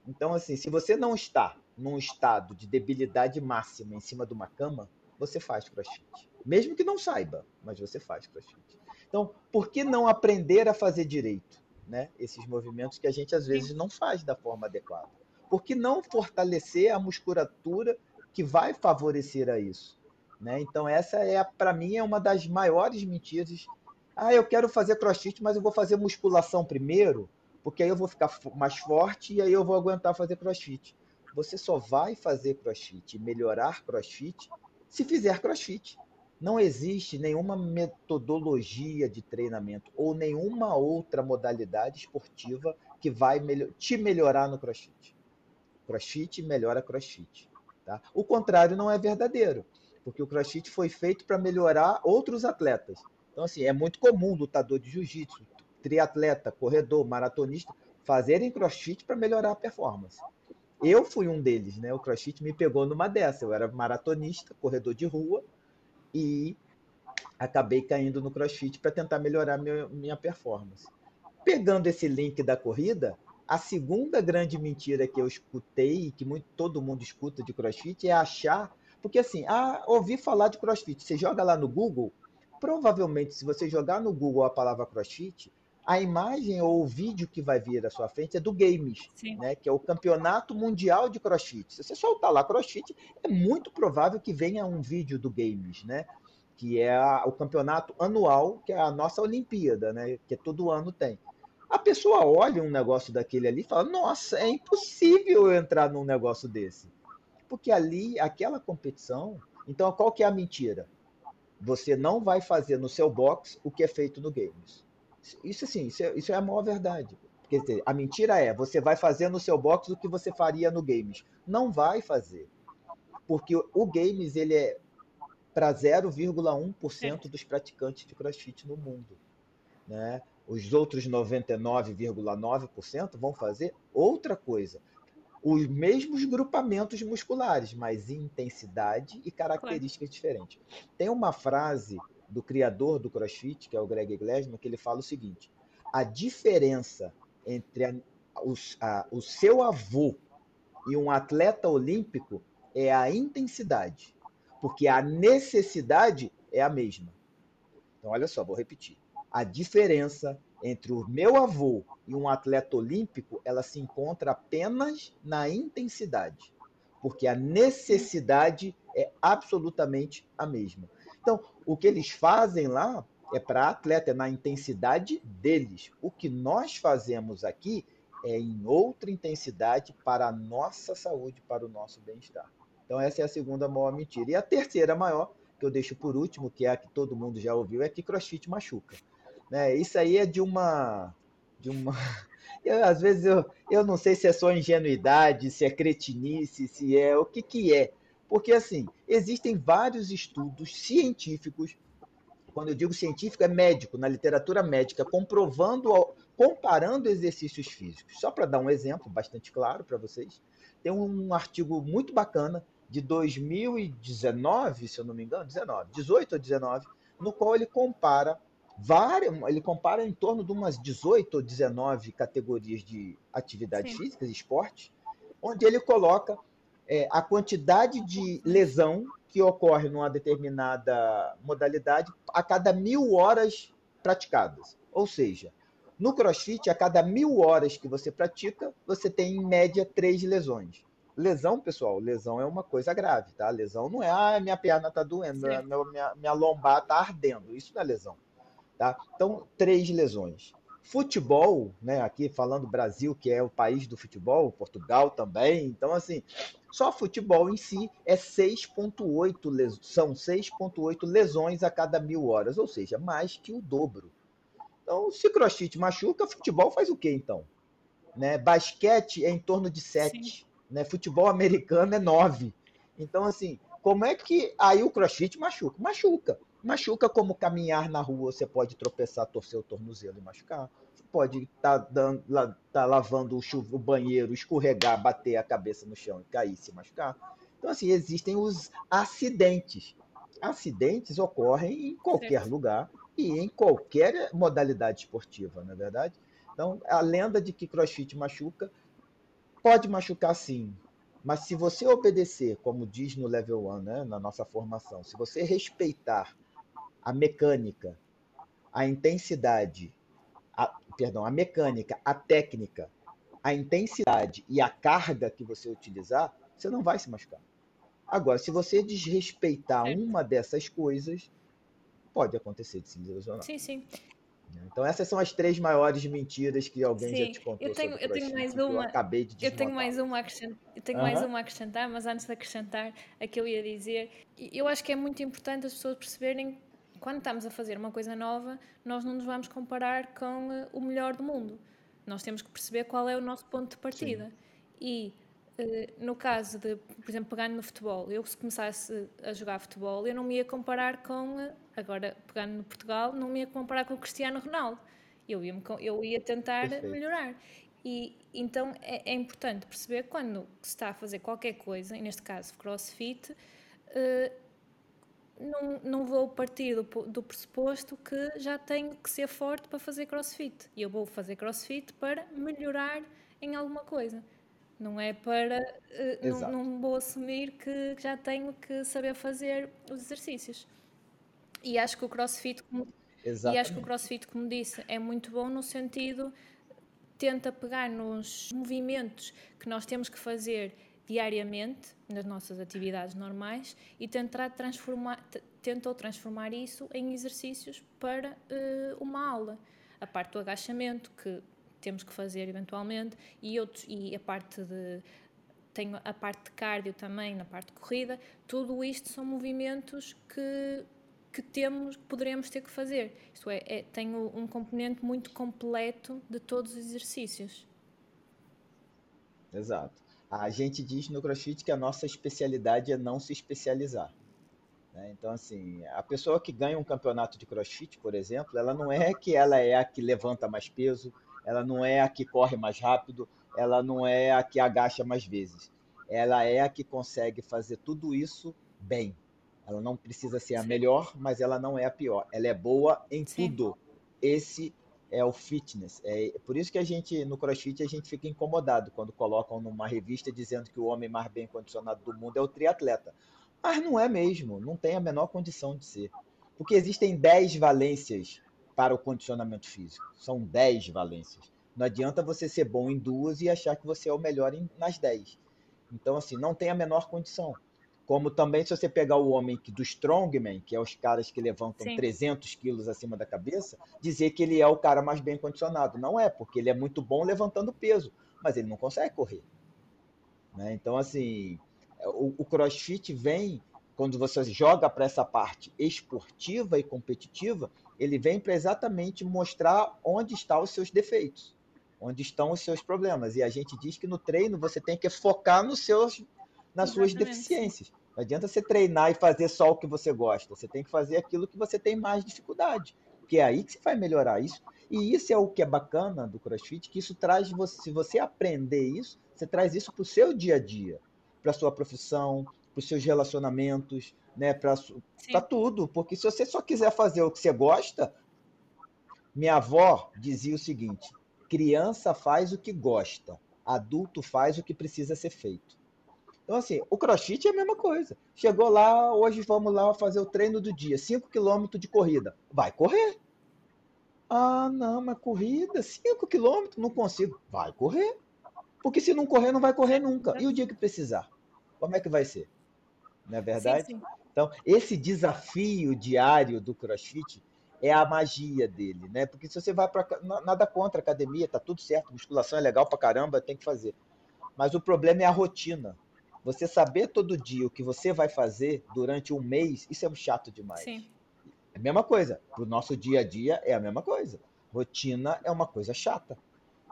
Então, assim, se você não está num estado de debilidade máxima em cima de uma cama, você faz crossfit. Mesmo que não saiba, mas você faz crossfit. Então, por que não aprender a fazer direito? Né? Esses movimentos que a gente às vezes não faz da forma adequada. Por que não fortalecer a musculatura que vai favorecer a isso? Né? Então, essa é, para mim, é uma das maiores mentiras. Ah, eu quero fazer crossfit, mas eu vou fazer musculação primeiro, porque aí eu vou ficar mais forte e aí eu vou aguentar fazer crossfit. Você só vai fazer crossfit melhorar crossfit se fizer crossfit. Não existe nenhuma metodologia de treinamento ou nenhuma outra modalidade esportiva que vai te melhorar no crossfit. Crossfit melhora crossfit. Tá? O contrário não é verdadeiro, porque o crossfit foi feito para melhorar outros atletas. Então, assim, é muito comum lutador de jiu-jitsu, triatleta, corredor, maratonista fazerem crossfit para melhorar a performance. Eu fui um deles, né? O CrossFit me pegou numa dessa. Eu era maratonista, corredor de rua e acabei caindo no CrossFit para tentar melhorar minha, performance. Pegando esse link da corrida, a segunda grande mentira que eu escutei e que muito, todo mundo escuta de CrossFit é achar, porque assim, ah, ouvi falar de CrossFit. Você joga lá no Google, provavelmente se você jogar no Google a palavra CrossFit, a imagem ou o vídeo que vai vir à sua frente é do Games, né, que é o Campeonato Mundial de CrossFit. Se você soltar lá CrossFit, é muito provável que venha um vídeo do Games, né, que é a, o campeonato anual, que é a nossa Olimpíada, né, que todo ano tem. A pessoa olha um negócio daquele ali e fala: Nossa, é impossível eu entrar num negócio desse. Porque ali, aquela competição. Então, qual que é a mentira? Você não vai fazer no seu box o que é feito no Games. Isso sim, isso é, isso é a maior verdade. Quer dizer, a mentira é, você vai fazer no seu box o que você faria no games. Não vai fazer. Porque o games ele é para 0,1% dos praticantes de CrossFit no mundo, né? Os outros 99,9% vão fazer outra coisa. Os mesmos grupamentos musculares, mas em intensidade e características claro. diferentes. Tem uma frase do criador do CrossFit, que é o Greg Glassman, que ele fala o seguinte: a diferença entre a, os, a, o seu avô e um atleta olímpico é a intensidade, porque a necessidade é a mesma. Então, olha só, vou repetir. A diferença entre o meu avô e um atleta olímpico, ela se encontra apenas na intensidade, porque a necessidade é absolutamente a mesma. Então, o que eles fazem lá é para atleta, é na intensidade deles. O que nós fazemos aqui é em outra intensidade para a nossa saúde, para o nosso bem-estar. Então, essa é a segunda maior mentira. E a terceira maior, que eu deixo por último, que é a que todo mundo já ouviu, é que crossfit machuca. Né? Isso aí é de uma. De uma... Eu, às vezes eu, eu não sei se é só ingenuidade, se é cretinice, se é o que, que é. Porque, assim, existem vários estudos científicos, quando eu digo científico, é médico, na literatura médica, comprovando, comparando exercícios físicos. Só para dar um exemplo bastante claro para vocês, tem um artigo muito bacana de 2019, se eu não me engano, 19, 18 ou 19, no qual ele compara várias, ele compara em torno de umas 18 ou 19 categorias de atividades Sim. físicas, esporte, onde ele coloca é, a quantidade de lesão que ocorre numa determinada modalidade a cada mil horas praticadas. Ou seja, no crossfit, a cada mil horas que você pratica, você tem em média três lesões. Lesão, pessoal, lesão é uma coisa grave, tá? Lesão não é, ah, minha perna tá doendo, minha, minha, minha lombar tá ardendo. Isso não é lesão, tá? Então, três lesões. Futebol, né? Aqui falando Brasil, que é o país do futebol, Portugal também. Então, assim, só futebol em si é 6,8 são 6,8 lesões a cada mil horas, ou seja, mais que o dobro. Então, se crossfit machuca, futebol faz o quê então? Né? Basquete é em torno de 7, né? futebol americano é 9. Então, assim, como é que aí o crossfit machuca? Machuca. Machuca como caminhar na rua, você pode tropeçar, torcer o tornozelo e machucar pode estar tá tá lavando o, o banheiro, escorregar, bater a cabeça no chão e cair, se machucar. Então, assim, existem os acidentes. Acidentes ocorrem em qualquer certo. lugar e em qualquer modalidade esportiva, não é verdade? Então, a lenda de que crossfit machuca, pode machucar sim, Mas se você obedecer, como diz no level 1, né, na nossa formação, se você respeitar a mecânica, a intensidade, a, perdão, a mecânica, a técnica, a intensidade e a carga que você utilizar, você não vai se machucar. Agora, se você desrespeitar uma dessas coisas, pode acontecer de se lesionar. Sim, sim. Então essas são as três maiores mentiras que alguém Sim, já te contou eu tenho, eu tenho mais uma. Eu acabei de Eu tenho mais uma a acrescentar, eu tenho mais uma a acrescentar, mas antes de acrescentar a que eu ia dizer, eu acho que é muito importante as pessoas perceberem quando estamos a fazer uma coisa nova, nós não nos vamos comparar com eh, o melhor do mundo. Nós temos que perceber qual é o nosso ponto de partida. Sim. E eh, no caso de, por exemplo, pegando no futebol, eu se começasse a jogar futebol, eu não me ia comparar com, eh, agora pegando no Portugal, não me ia comparar com o Cristiano Ronaldo. Eu ia, eu ia tentar Perfeito. melhorar. E então é, é, importante perceber quando se está a fazer qualquer coisa, e neste caso crossfit, uh, não, não vou partir do, do pressuposto que já tenho que ser forte para fazer crossfit. E eu vou fazer crossfit para melhorar em alguma coisa. Não é para. Uh, não, não, vou assumir que já tenho que saber fazer os exercícios. E acho que o crossfit, e acho que o crossfit, como disse, é muito bom no sentido tenta pegar nos movimentos que nós temos que fazer diariamente nas nossas atividades normais e tentar transformar, tentou transformar isso em exercícios para uh, uma aula. A parte do agachamento, que temos que fazer eventualmente, e, outros, e a parte de. Tenho a parte de cardio também, na parte de corrida, tudo isto são movimentos que, que temos, que poderemos ter que fazer. Isto é, é tem um componente muito completo de todos os exercícios. Exato. A gente diz no CrossFit que a nossa especialidade é não se especializar. Né? Então, assim, a pessoa que ganha um campeonato de CrossFit, por exemplo, ela não é que ela é a que levanta mais peso, ela não é a que corre mais rápido, ela não é a que agacha mais vezes. Ela é a que consegue fazer tudo isso bem. Ela não precisa ser a melhor, mas ela não é a pior. Ela é boa em Sim. tudo. Esse é o fitness. É por isso que a gente, no CrossFit, a gente fica incomodado quando colocam numa revista dizendo que o homem mais bem condicionado do mundo é o triatleta. Mas não é mesmo, não tem a menor condição de ser. Porque existem 10 valências para o condicionamento físico. São 10 valências. Não adianta você ser bom em duas e achar que você é o melhor em, nas 10. Então, assim, não tem a menor condição. Como também, se você pegar o homem que, do Strongman, que é os caras que levantam Sim. 300 quilos acima da cabeça, dizer que ele é o cara mais bem condicionado. Não é, porque ele é muito bom levantando peso, mas ele não consegue correr. Né? Então, assim, o, o crossfit vem quando você joga para essa parte esportiva e competitiva, ele vem para exatamente mostrar onde estão os seus defeitos, onde estão os seus problemas. E a gente diz que no treino você tem que focar nos seus, nas exatamente. suas deficiências. Não adianta você treinar e fazer só o que você gosta. Você tem que fazer aquilo que você tem mais dificuldade, porque é aí que você vai melhorar isso. E isso é o que é bacana do CrossFit, que isso traz você, se você aprender isso, você traz isso para o seu dia a dia, para a sua profissão, para os seus relacionamentos, né, para tudo. Porque se você só quiser fazer o que você gosta, minha avó dizia o seguinte: criança faz o que gosta, adulto faz o que precisa ser feito. Então, assim, o crossfit é a mesma coisa. Chegou lá, hoje vamos lá fazer o treino do dia, 5 km de corrida. Vai correr. Ah, não, mas corrida, 5 km, não consigo. Vai correr. Porque se não correr, não vai correr nunca. E o dia que precisar? Como é que vai ser? não é verdade? Sim, sim. Então, esse desafio diário do CrossFit é a magia dele, né? Porque se você vai para nada contra a academia, tá tudo certo, musculação é legal para caramba, tem que fazer. Mas o problema é a rotina. Você saber todo dia o que você vai fazer durante um mês, isso é chato demais. Sim. É a mesma coisa. Para o nosso dia a dia é a mesma coisa. Rotina é uma coisa chata.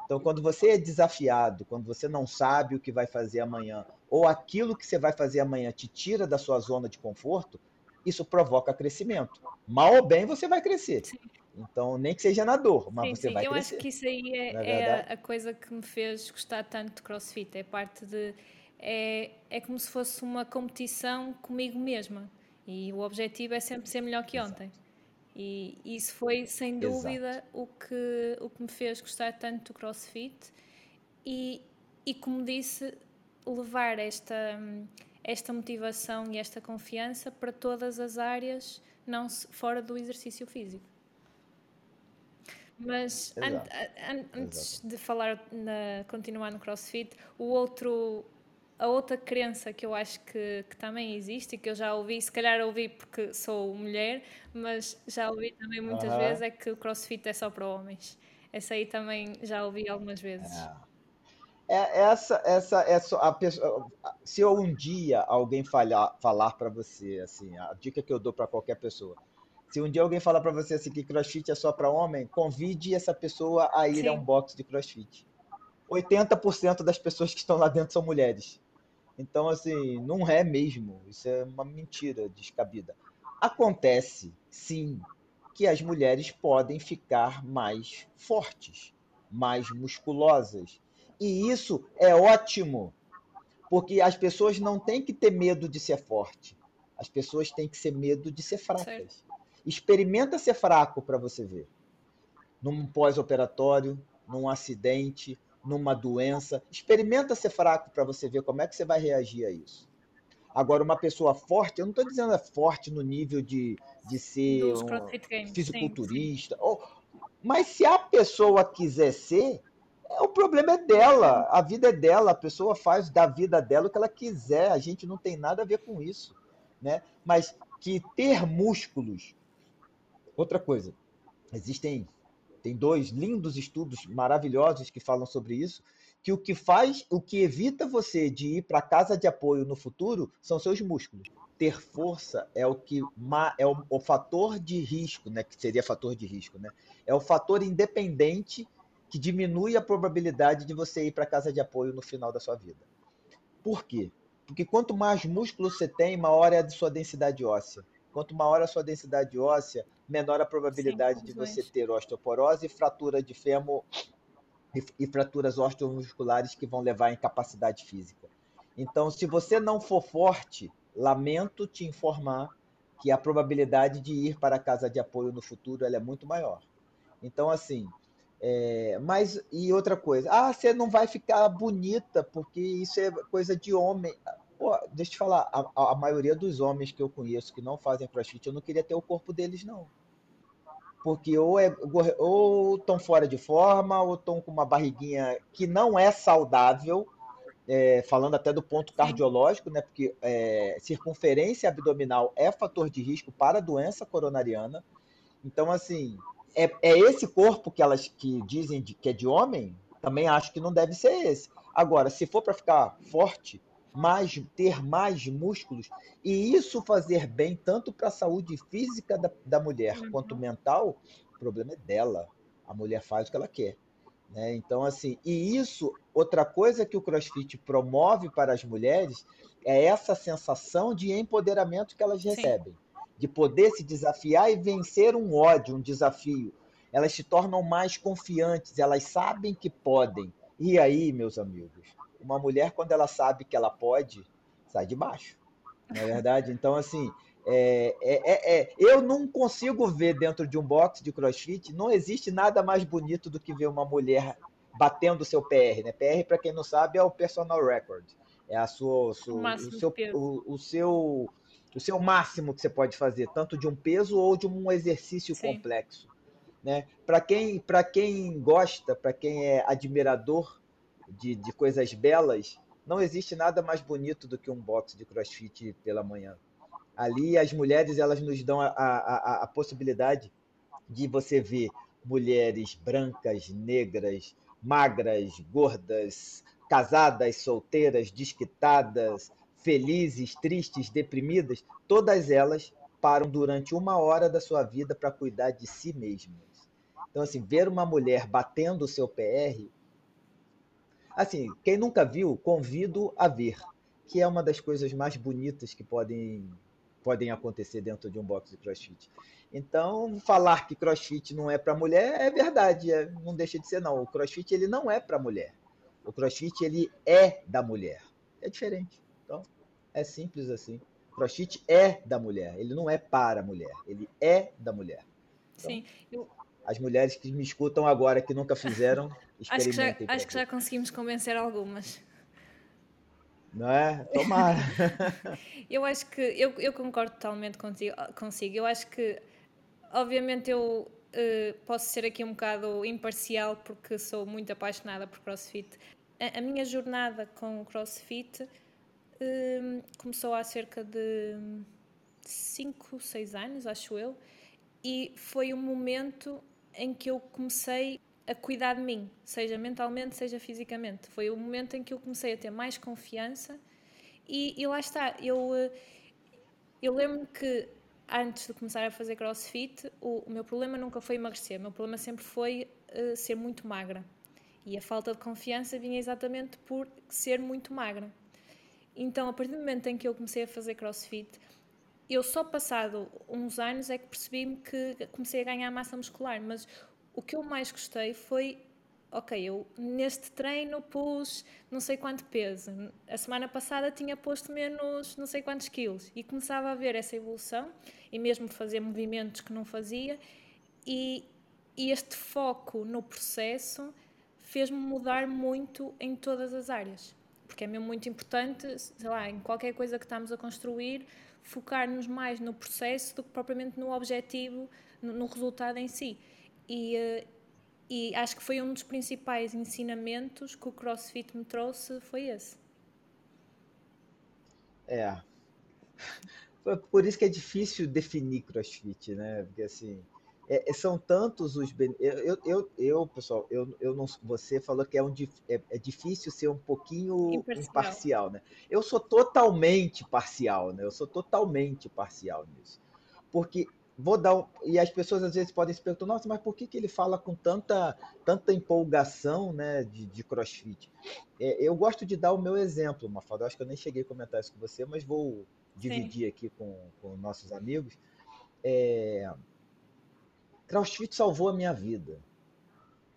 Então, quando você é desafiado, quando você não sabe o que vai fazer amanhã, ou aquilo que você vai fazer amanhã te tira da sua zona de conforto, isso provoca crescimento. Mal ou bem, você vai crescer. Sim. Então, nem que seja na dor, mas sim, você sim. vai Eu crescer. Eu acho que isso aí é, é, é, a coisa que me fez gostar tanto de crossfit. É parte de. É, é como se fosse uma competição comigo mesma. E o objetivo é sempre ser melhor que ontem. Exato. E isso foi, sem dúvida, o que, o que me fez gostar tanto do crossfit. E, e como disse, levar esta, esta motivação e esta confiança para todas as áreas, não fora do exercício físico. Mas an an antes de falar, na, continuar no CrossFit, o outro, a outra crença que eu acho que, que também existe e que eu já ouvi, se calhar ouvi porque sou mulher, mas já ouvi também muitas vezes é que o CrossFit é só para homens. Essa aí também já ouvi algumas vezes. É, é essa, essa, essa a pessoa, se um dia alguém falhar, falar para você, assim, a dica que eu dou para qualquer pessoa, se um dia alguém falar para você assim que CrossFit é só para homem, convide essa pessoa a ir Sim. a um box de CrossFit. 80% das pessoas que estão lá dentro são mulheres. Então, assim, não é mesmo. Isso é uma mentira descabida. Acontece, sim, que as mulheres podem ficar mais fortes, mais musculosas. E isso é ótimo, porque as pessoas não têm que ter medo de ser forte. As pessoas têm que ser medo de ser fracas. Experimenta ser fraco para você ver. Num pós-operatório, num acidente, numa doença. Experimenta ser fraco para você ver como é que você vai reagir a isso. Agora, uma pessoa forte, eu não estou dizendo é forte no nível de, de ser um fisiculturista. Sim, sim. Ou, mas se a pessoa quiser ser, é, o problema é dela, a vida é dela, a pessoa faz da vida dela o que ela quiser, a gente não tem nada a ver com isso. Né? Mas que ter músculos. Outra coisa, existem tem dois lindos estudos maravilhosos que falam sobre isso, que o que faz, o que evita você de ir para casa de apoio no futuro são seus músculos. Ter força é o que é o, o, fator de risco, né, que seria fator de risco, né? É o fator independente que diminui a probabilidade de você ir para casa de apoio no final da sua vida. Por quê? Porque quanto mais músculo você tem, maior é a sua densidade óssea. Quanto maior a sua densidade óssea, menor a probabilidade Sim, de você ter osteoporose e fratura de fêmur e, e fraturas osteomusculares que vão levar à incapacidade física. Então, se você não for forte, lamento te informar que a probabilidade de ir para a casa de apoio no futuro é muito maior. Então, assim, é, mas e outra coisa, ah, você não vai ficar bonita porque isso é coisa de homem. Pô, deixa eu te falar, a, a maioria dos homens que eu conheço que não fazem crossfit, eu não queria ter o corpo deles, não porque ou é ou estão fora de forma, ou estão com uma barriguinha que não é saudável, é, falando até do ponto cardiológico, né? Porque é, circunferência abdominal é fator de risco para a doença coronariana. Então, assim, é, é esse corpo que elas que dizem de, que é de homem, também acho que não deve ser esse. Agora, se for para ficar forte, mais ter mais músculos e isso fazer bem tanto para a saúde física da, da mulher uhum. quanto mental, o problema é dela. A mulher faz o que ela quer. Né? Então, assim, e isso, outra coisa que o CrossFit promove para as mulheres é essa sensação de empoderamento que elas recebem, Sim. de poder se desafiar e vencer um ódio, um desafio. Elas se tornam mais confiantes, elas sabem que podem. E aí, meus amigos, uma mulher, quando ela sabe que ela pode, sai de baixo. Não é verdade? Então, assim, é, é, é, é, eu não consigo ver dentro de um box de crossfit, não existe nada mais bonito do que ver uma mulher batendo o seu PR. Né? PR, para quem não sabe, é o personal record. É a sua, sua o, o, seu, o, o, seu, o seu máximo que você pode fazer, tanto de um peso ou de um exercício Sim. complexo. Né? Para quem, quem gosta, para quem é admirador de, de coisas belas, não existe nada mais bonito do que um box de crossfit pela manhã. Ali as mulheres elas nos dão a, a, a possibilidade de você ver mulheres brancas, negras, magras, gordas, casadas, solteiras, desquitadas, felizes, tristes, deprimidas, todas elas param durante uma hora da sua vida para cuidar de si mesmas. Então, assim, ver uma mulher batendo o seu PR Assim, quem nunca viu, convido a ver, que é uma das coisas mais bonitas que podem, podem acontecer dentro de um box de crossfit. Então, falar que crossfit não é para mulher é verdade, é, não deixa de ser não. O crossfit ele não é para mulher. O crossfit ele é da mulher. É diferente. Então, é simples assim. Crossfit é da mulher, ele não é para a mulher, ele é da mulher. Então, Sim. As mulheres que me escutam agora que nunca fizeram, Acho que, já, acho que já conseguimos convencer algumas. Não é? Tomara. eu acho que eu, eu concordo totalmente contigo, consigo. Eu acho que, obviamente, eu uh, posso ser aqui um bocado imparcial porque sou muito apaixonada por CrossFit. A, a minha jornada com o CrossFit uh, começou há cerca de 5, 6 anos, acho eu, e foi um momento em que eu comecei a cuidar de mim, seja mentalmente, seja fisicamente. Foi o momento em que eu comecei a ter mais confiança e, e lá está. Eu, eh, eu lembro que antes de começar a fazer crossfit, o, o meu problema nunca foi emagrecer, o meu problema sempre foi uh, ser muito magra. E a falta de confiança vinha exatamente por ser muito magra. Então, a partir do momento em que eu comecei a fazer crossfit, eu só passado uns anos é que percebi-me que comecei a ganhar massa muscular, mas o que eu mais gostei foi ok, eu neste treino pus não sei quanto peso, a semana passada tinha posto menos não sei quantos quilos. E começava a ver essa evolução e mesmo fazer movimentos que não fazia. E, e este foco no processo fez-me mudar muito em todas as áreas, porque é mesmo muito importante, sei lá, em qualquer coisa que estamos a construir, focar-nos mais no processo do que propriamente no objetivo, no, no resultado em si. E, eh, e acho que foi um dos principais ensinamentos que o CrossFit me trouxe, foi esse. É. Por isso que é difícil definir CrossFit, né? Porque assim, é, é são tantos os eu, eu, eu, pessoal, eu, eu não, você falou que é, um, é, é difícil ser um pouquinho imparcial. imparcial, né? Eu sou totalmente parcial, né? Eu sou totalmente parcial nisso, porque vou dar um, e as pessoas às vezes podem se perguntar, nossa, mas por que, que ele fala com tanta, tanta empolgação né, de, de crossfit? É, eu gosto de dar o meu exemplo, Mafalda. Acho que eu nem cheguei a comentar isso com você, mas vou dividir Sim. aqui com, com nossos amigos. É, crossfit salvou a minha vida.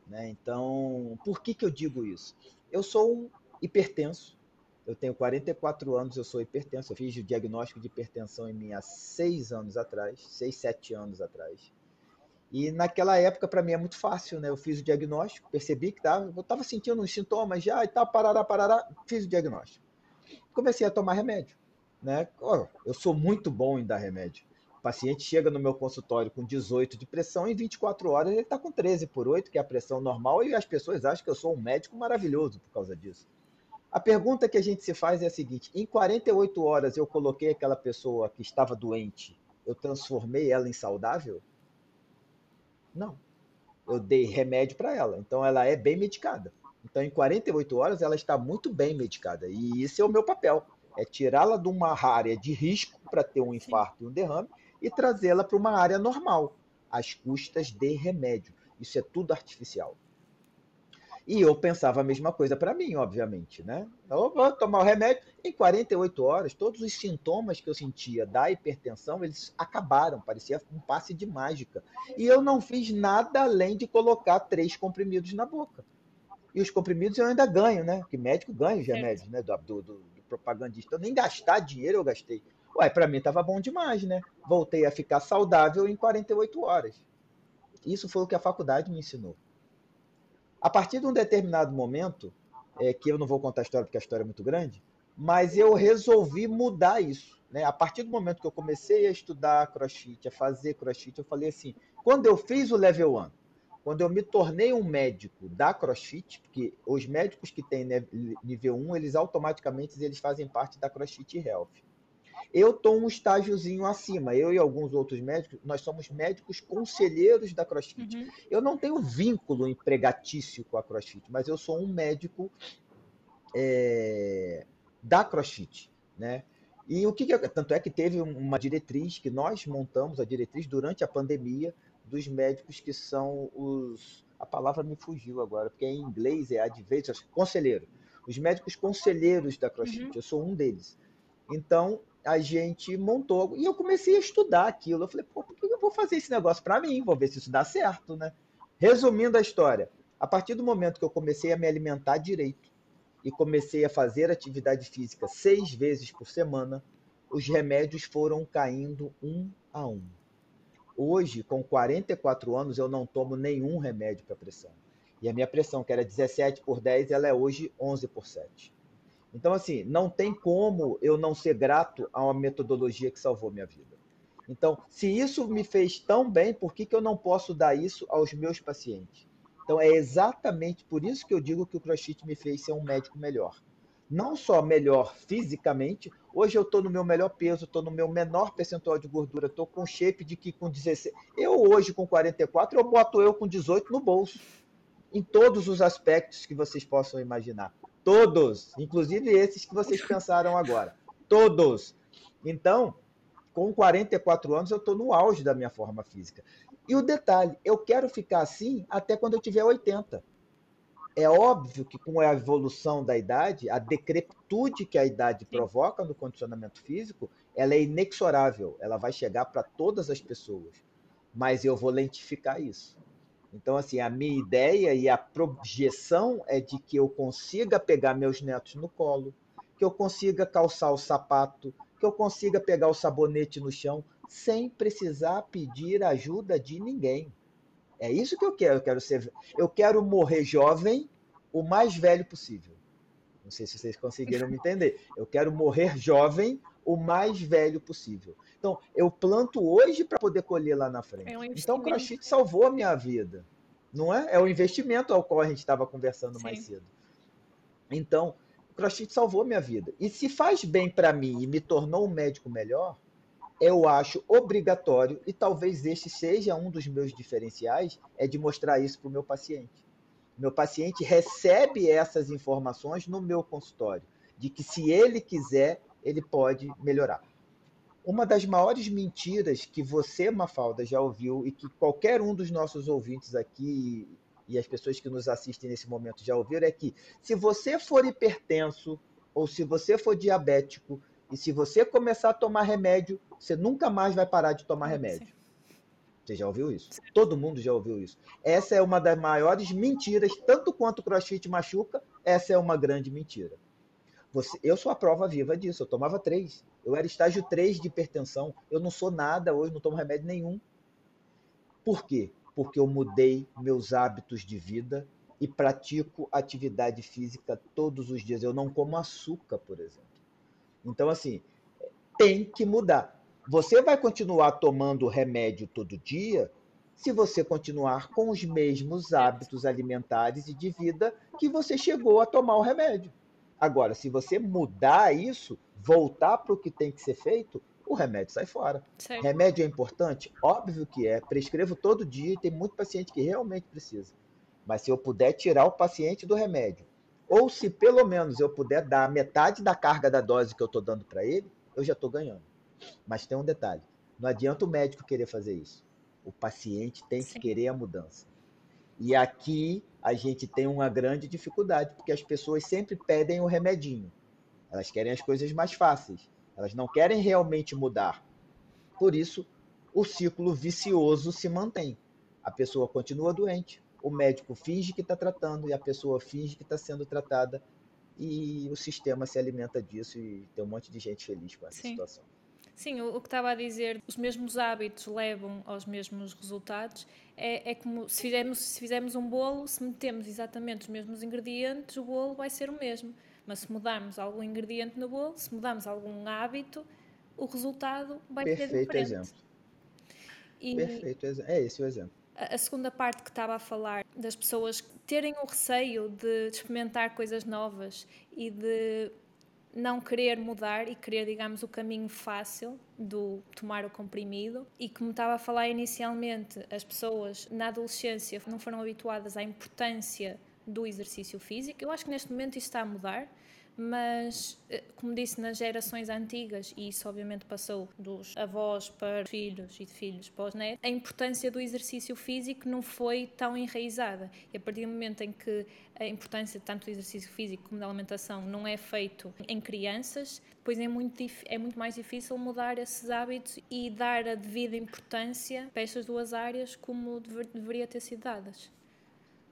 Né? Então, por que, que eu digo isso? Eu sou um hipertenso, eu tenho 44 anos, eu sou hipertenso. Eu fiz o diagnóstico de hipertensão em mim há seis anos atrás, seis, sete anos atrás. E naquela época, para mim, é muito fácil, né? Eu fiz o diagnóstico, percebi que tava, eu estava sentindo uns sintomas já e tal, parará, parará, fiz o diagnóstico. Comecei a tomar remédio, né? Eu sou muito bom em dar remédio. O paciente chega no meu consultório com 18 de pressão, em 24 horas ele está com 13 por 8, que é a pressão normal, e as pessoas acham que eu sou um médico maravilhoso por causa disso. A pergunta que a gente se faz é a seguinte: em 48 horas eu coloquei aquela pessoa que estava doente, eu transformei ela em saudável? Não. Eu dei remédio para ela, então ela é bem medicada. Então, em 48 horas, ela está muito bem medicada. E esse é o meu papel: é tirá-la de uma área de risco para ter um infarto e um derrame e trazê-la para uma área normal, às custas de remédio. Isso é tudo artificial. E eu pensava a mesma coisa para mim, obviamente, né? Eu vou tomar o remédio. Em 48 horas, todos os sintomas que eu sentia da hipertensão, eles acabaram, parecia um passe de mágica. E eu não fiz nada além de colocar três comprimidos na boca. E os comprimidos eu ainda ganho, né? Que médico ganha os remédios, né? Do, do, do, do propagandista. Eu nem gastar dinheiro eu gastei. Ué, para mim tava bom demais, né? Voltei a ficar saudável em 48 horas. Isso foi o que a faculdade me ensinou. A partir de um determinado momento, é, que eu não vou contar a história porque a história é muito grande, mas eu resolvi mudar isso. Né? A partir do momento que eu comecei a estudar crossfit, a fazer crossfit, eu falei assim: quando eu fiz o level 1, quando eu me tornei um médico da CrossFit, porque os médicos que têm nível 1, eles automaticamente eles fazem parte da CrossFit Health. Eu estou um estágiozinho acima. Eu e alguns outros médicos, nós somos médicos conselheiros da CrossFit. Uhum. Eu não tenho vínculo empregatício com a CrossFit, mas eu sou um médico é, da CrossFit, né? E o que, que tanto é que teve uma diretriz que nós montamos a diretriz durante a pandemia dos médicos que são os a palavra me fugiu agora porque em inglês é advisors, conselheiro. Os médicos conselheiros da CrossFit, uhum. eu sou um deles. Então, a gente montou. E eu comecei a estudar aquilo. Eu falei, pô, por que eu vou fazer esse negócio para mim? Vou ver se isso dá certo, né? Resumindo a história, a partir do momento que eu comecei a me alimentar direito e comecei a fazer atividade física seis vezes por semana, os remédios foram caindo um a um. Hoje, com 44 anos, eu não tomo nenhum remédio para pressão. E a minha pressão, que era 17 por 10, ela é hoje 11 por 7. Então, assim, não tem como eu não ser grato a uma metodologia que salvou minha vida. Então, se isso me fez tão bem, por que, que eu não posso dar isso aos meus pacientes? Então, é exatamente por isso que eu digo que o CrossFit me fez ser um médico melhor. Não só melhor fisicamente, hoje eu estou no meu melhor peso, estou no meu menor percentual de gordura, estou com shape de que com 16. Eu hoje com 44, eu boto eu com 18 no bolso. Em todos os aspectos que vocês possam imaginar. Todos, inclusive esses que vocês pensaram agora. Todos. Então, com 44 anos, eu estou no auge da minha forma física. E o detalhe, eu quero ficar assim até quando eu tiver 80. É óbvio que com a evolução da idade, a decrepitude que a idade provoca no condicionamento físico, ela é inexorável, ela vai chegar para todas as pessoas. Mas eu vou lentificar isso. Então, assim, a minha ideia e a projeção é de que eu consiga pegar meus netos no colo, que eu consiga calçar o sapato, que eu consiga pegar o sabonete no chão, sem precisar pedir ajuda de ninguém. É isso que eu quero. Eu quero ser, eu quero morrer jovem, o mais velho possível. Não sei se vocês conseguiram me entender. Eu quero morrer jovem, o mais velho possível. Então, eu planto hoje para poder colher lá na frente. É um então, o CrossFit salvou a minha vida. Não é? É o investimento ao qual a gente estava conversando Sim. mais cedo. Então, o CrossFit salvou a minha vida. E se faz bem para mim e me tornou um médico melhor, eu acho obrigatório, e talvez este seja um dos meus diferenciais, é de mostrar isso para o meu paciente. Meu paciente recebe essas informações no meu consultório, de que se ele quiser, ele pode melhorar. Uma das maiores mentiras que você, Mafalda, já ouviu e que qualquer um dos nossos ouvintes aqui e as pessoas que nos assistem nesse momento já ouviram é que se você for hipertenso ou se você for diabético e se você começar a tomar remédio, você nunca mais vai parar de tomar remédio. Sim. Você já ouviu isso? Sim. Todo mundo já ouviu isso. Essa é uma das maiores mentiras, tanto quanto o crossfit machuca, essa é uma grande mentira. Você, eu sou a prova viva disso. Eu tomava três. Eu era estágio 3 de hipertensão. Eu não sou nada hoje, não tomo remédio nenhum. Por quê? Porque eu mudei meus hábitos de vida e pratico atividade física todos os dias. Eu não como açúcar, por exemplo. Então, assim, tem que mudar. Você vai continuar tomando remédio todo dia se você continuar com os mesmos hábitos alimentares e de vida que você chegou a tomar o remédio. Agora, se você mudar isso, voltar para o que tem que ser feito, o remédio sai fora. Remédio é importante? Óbvio que é. Prescrevo todo dia e tem muito paciente que realmente precisa. Mas se eu puder tirar o paciente do remédio, ou se pelo menos eu puder dar metade da carga da dose que eu estou dando para ele, eu já estou ganhando. Mas tem um detalhe: não adianta o médico querer fazer isso. O paciente tem Sim. que querer a mudança. E aqui a gente tem uma grande dificuldade, porque as pessoas sempre pedem o remedinho. Elas querem as coisas mais fáceis. Elas não querem realmente mudar. Por isso, o ciclo vicioso se mantém. A pessoa continua doente, o médico finge que está tratando e a pessoa finge que está sendo tratada e o sistema se alimenta disso e tem um monte de gente feliz com essa Sim. situação. Sim, o, o que estava a dizer, os mesmos hábitos levam aos mesmos resultados. É, é como se fizermos, se fizermos um bolo, se metemos exatamente os mesmos ingredientes, o bolo vai ser o mesmo. Mas se mudarmos algum ingrediente no bolo, se mudarmos algum hábito, o resultado vai Perfeito ser diferente. Exemplo. E Perfeito exemplo. É esse o exemplo. A segunda parte que estava a falar das pessoas terem o receio de experimentar coisas novas e de não querer mudar e querer, digamos, o caminho fácil do tomar o comprimido. E como estava a falar inicialmente, as pessoas na adolescência não foram habituadas à importância do exercício físico. Eu acho que neste momento isso está a mudar mas, eh, como disse, nas gerações antigas, e isso obviamente passou dos avós para filhos e de filhos para os netos, a importância do exercício físico não foi tão enraizada. E a partir do momento em que a importância tanto do exercício físico como da alimentação não é feito em crianças, depois é muito, é muito mais difícil mudar esses hábitos e dar a devida importância para estas duas áreas como dever, deveria ter sido dadas.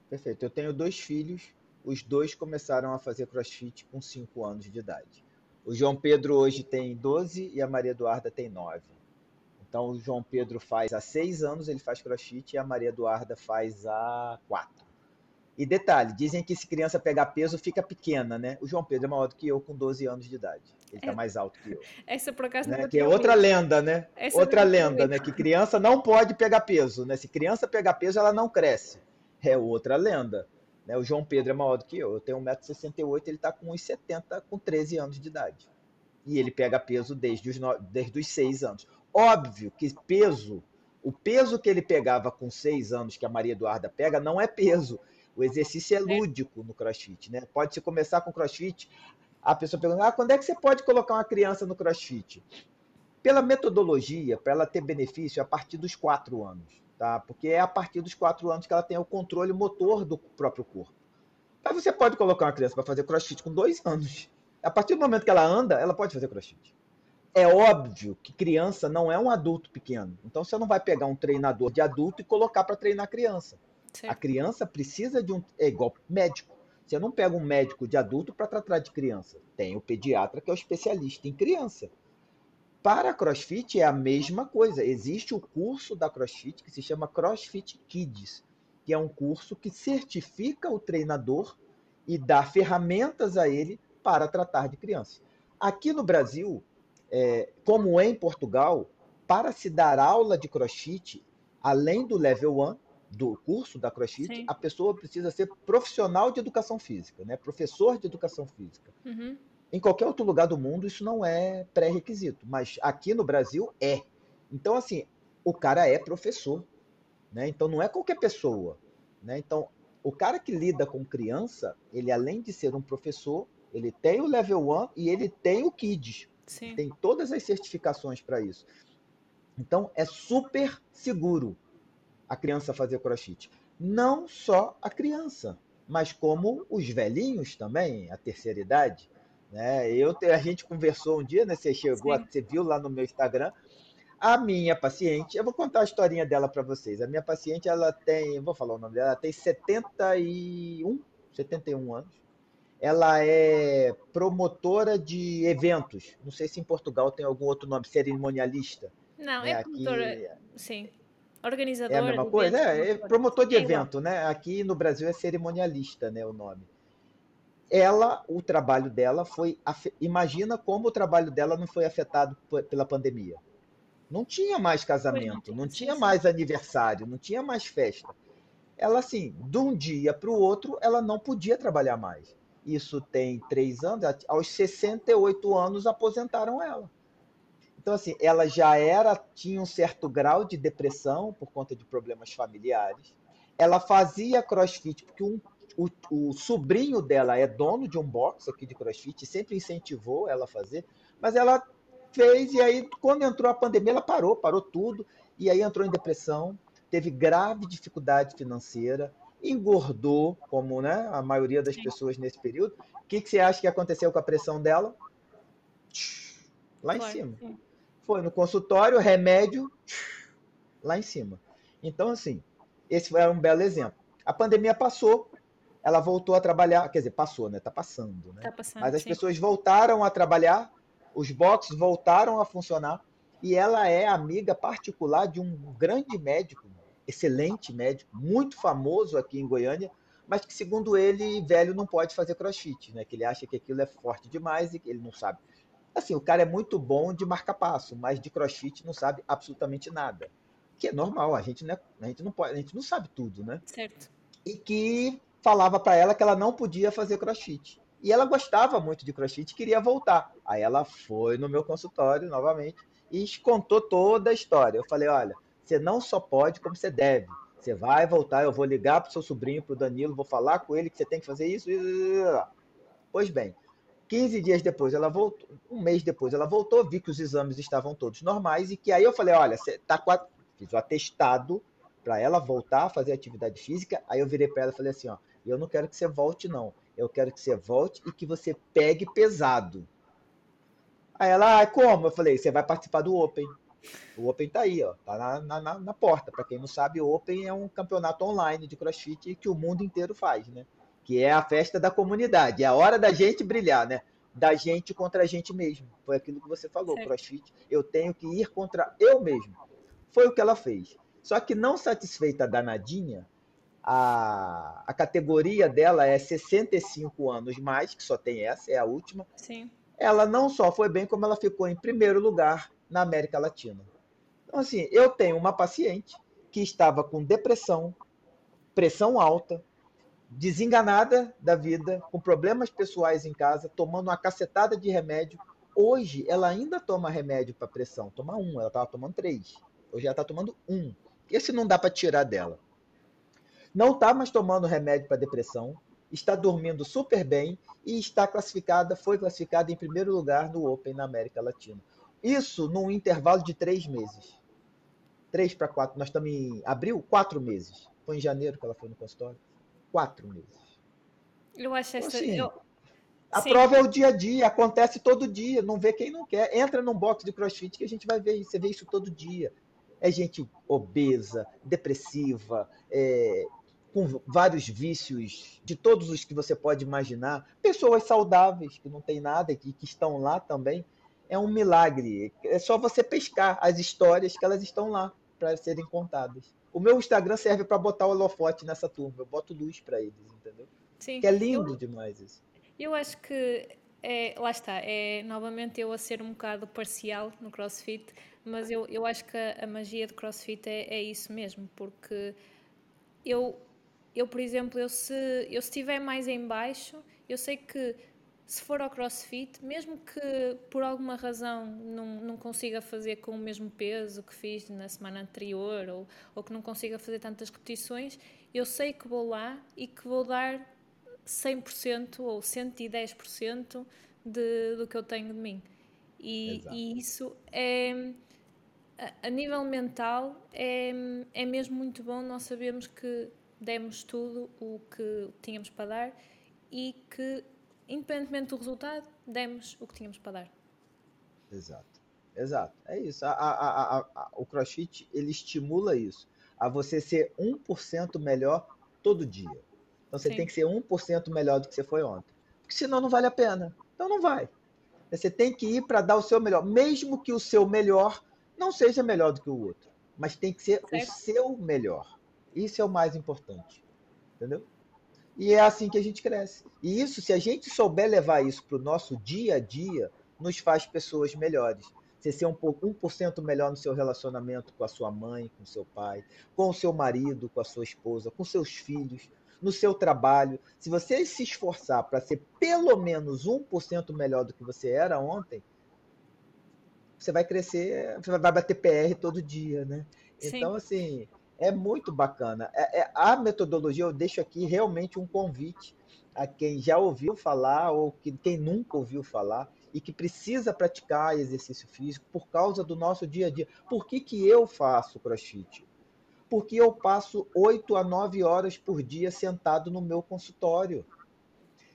Perfeito. Eu tenho dois filhos os dois começaram a fazer crossfit com 5 anos de idade. O João Pedro hoje tem 12 e a Maria Eduarda tem 9. Então o João Pedro faz há 6 anos, ele faz crossfit e a Maria Eduarda faz há 4. E detalhe, dizem que se criança pegar peso fica pequena, né? O João Pedro é maior do que eu com 12 anos de idade. Ele está é. mais alto que eu. Essa por acaso né? não Que é outra lenda, né? Essa outra lenda, né? Que criança não pode pegar peso, né? Se criança pegar peso, ela não cresce. É outra lenda. Né? O João Pedro é maior do que eu. Eu tenho 1,68m, ele está com 1,70m com 13 anos de idade. E ele pega peso desde os, no... desde os 6 anos. Óbvio que peso, o peso que ele pegava com 6 anos, que a Maria Eduarda pega, não é peso o exercício é lúdico no crossfit, né? Pode se começar com crossfit. A pessoa pergunta: ah, quando é que você pode colocar uma criança no crossfit? Pela metodologia, para ela ter benefício, é a partir dos quatro anos, tá? Porque é a partir dos quatro anos que ela tem o controle motor do próprio corpo. Mas você pode colocar uma criança para fazer crossfit com dois anos. A partir do momento que ela anda, ela pode fazer crossfit. É óbvio que criança não é um adulto pequeno. Então você não vai pegar um treinador de adulto e colocar para treinar criança. A criança precisa de um. É igual médico. Você não pega um médico de adulto para tratar de criança. Tem o pediatra que é o especialista em criança. Para a CrossFit é a mesma coisa. Existe o curso da CrossFit que se chama CrossFit Kids, que é um curso que certifica o treinador e dá ferramentas a ele para tratar de crianças. Aqui no Brasil, é, como é em Portugal, para se dar aula de CrossFit, além do level 1, do curso da CrossFit, Sim. a pessoa precisa ser profissional de educação física, né? professor de educação física. Uhum. Em qualquer outro lugar do mundo, isso não é pré-requisito, mas aqui no Brasil é. Então, assim, o cara é professor. Né? Então, não é qualquer pessoa. Né? Então, o cara que lida com criança, ele além de ser um professor, ele tem o level 1 e ele tem o KIDS. Sim. Tem todas as certificações para isso. Então, é super seguro a criança fazer crossfit. Não só a criança, mas como os velhinhos também, a terceira idade. Né? Eu, a gente conversou um dia, né? Você chegou, você viu lá no meu Instagram. A minha paciente, eu vou contar a historinha dela para vocês. A minha paciente, ela tem, vou falar o nome dela, ela tem 71, 71 anos. Ela é promotora de eventos. Não sei se em Portugal tem algum outro nome, cerimonialista. Não, é, é promotora, aqui... sim. Organizador. É a mesma coisa? É, é promotor de evento, né? Aqui no Brasil é cerimonialista, né? O nome. Ela, o trabalho dela foi. Imagina como o trabalho dela não foi afetado pela pandemia. Não tinha mais casamento, não tinha mais aniversário, não tinha mais festa. Ela, assim, de um dia para o outro, ela não podia trabalhar mais. Isso tem três anos, aos 68 anos aposentaram ela. Então, assim, ela já era, tinha um certo grau de depressão por conta de problemas familiares. Ela fazia crossfit, porque um, o, o, sobrinho dela é dono de um box aqui de crossfit, sempre incentivou ela a fazer, mas ela fez, e aí, quando entrou a pandemia, ela parou, parou tudo, e aí entrou em depressão, teve grave dificuldade financeira, engordou, como né, a maioria das pessoas nesse período. O que, que você acha que aconteceu com a pressão dela? Lá em cima. Sim foi no consultório, remédio, lá em cima. Então, assim, esse foi um belo exemplo. A pandemia passou, ela voltou a trabalhar, quer dizer, passou, né? Tá passando, né? Tá passando, Mas as sim. pessoas voltaram a trabalhar, os boxes voltaram a funcionar, e ela é amiga particular de um grande médico, excelente médico, muito famoso aqui em Goiânia, mas que, segundo ele, velho não pode fazer crossfit, né? Que ele acha que aquilo é forte demais e que ele não sabe. Assim, o cara é muito bom de marca-passo, mas de crossfit não sabe absolutamente nada. Que é normal, a gente, né, a gente não pode, a gente não sabe tudo, né? Certo. E que falava para ela que ela não podia fazer crossfit. E ela gostava muito de crossfit e queria voltar. Aí ela foi no meu consultório novamente e contou toda a história. Eu falei: olha, você não só pode, como você deve. Você vai voltar, eu vou ligar para seu sobrinho, para o Danilo, vou falar com ele que você tem que fazer isso. Pois bem, 15 dias depois ela voltou, um mês depois ela voltou, vi que os exames estavam todos normais e que aí eu falei, olha, você tá com a... fiz o atestado para ela voltar a fazer atividade física. Aí eu virei para ela e falei assim, ó, eu não quero que você volte não. Eu quero que você volte e que você pegue pesado. Aí ela, ah, como? Eu falei, você vai participar do Open. O Open tá aí, ó, tá na, na, na porta. Para quem não sabe, o Open é um campeonato online de CrossFit que o mundo inteiro faz, né? que é a festa da comunidade. É a hora da gente brilhar, né? Da gente contra a gente mesmo. Foi aquilo que você falou, certo. CrossFit. Eu tenho que ir contra eu mesmo. Foi o que ela fez. Só que não satisfeita danadinha, a, a categoria dela é 65 anos mais, que só tem essa, é a última. Sim. Ela não só foi bem, como ela ficou em primeiro lugar na América Latina. Então, assim, eu tenho uma paciente que estava com depressão, pressão alta, desenganada da vida, com problemas pessoais em casa, tomando uma cacetada de remédio. Hoje, ela ainda toma remédio para pressão. Toma um, ela estava tomando três. Hoje ela está tomando um. Esse não dá para tirar dela. Não está mais tomando remédio para depressão, está dormindo super bem e está classificada, foi classificada em primeiro lugar no Open na América Latina. Isso num intervalo de três meses. Três para quatro. Nós estamos em abril, quatro meses. Foi em janeiro que ela foi no consultório. Quatro meses. Eu acho então. Assim, eu... A Sim. prova é o dia a dia, acontece todo dia. Não vê quem não quer. Entra num box de crossfit que a gente vai ver isso. Você vê isso todo dia. É gente obesa, depressiva, é, com vários vícios de todos os que você pode imaginar, pessoas saudáveis que não tem nada e que, que estão lá também. É um milagre. É só você pescar as histórias que elas estão lá para serem contadas. O meu Instagram serve para botar o holofote nessa turma. Eu boto luz para eles, entendeu? Sim. Que é lindo eu, demais isso. Eu acho que é, lá está, é novamente eu a ser um bocado parcial no CrossFit, mas eu, eu acho que a, a magia do CrossFit é, é isso mesmo, porque eu eu, por exemplo, eu se, eu estiver mais em baixo, eu sei que se for ao crossfit, mesmo que por alguma razão não, não consiga fazer com o mesmo peso que fiz na semana anterior ou, ou que não consiga fazer tantas repetições, eu sei que vou lá e que vou dar 100% ou 110% de, do que eu tenho de mim. E, e isso é, a, a nível mental, é, é mesmo muito bom nós sabemos que demos tudo o que tínhamos para dar e que, independentemente do resultado, demos o que tínhamos para dar. Exato, exato. É isso. A, a, a, o CrossFit ele estimula isso, a você ser 1% melhor todo dia. Então você Sim. tem que ser 1% melhor do que você foi ontem. Porque senão não vale a pena. Então não vai. Você tem que ir para dar o seu melhor, mesmo que o seu melhor não seja melhor do que o outro, mas tem que ser certo. o seu melhor. Isso é o mais importante. Entendeu? E é assim que a gente cresce. E isso, se a gente souber levar isso para o nosso dia a dia, nos faz pessoas melhores. Você ser um pouco 1% melhor no seu relacionamento com a sua mãe, com o seu pai, com o seu marido, com a sua esposa, com seus filhos, no seu trabalho. Se você se esforçar para ser pelo menos 1% melhor do que você era ontem, você vai crescer, você vai bater PR todo dia, né? Sim. Então, assim, é muito bacana. É, é, a metodologia, eu deixo aqui realmente um convite a quem já ouviu falar ou que, quem nunca ouviu falar e que precisa praticar exercício físico por causa do nosso dia a dia. Por que, que eu faço crossfit? Porque eu passo 8 a 9 horas por dia sentado no meu consultório.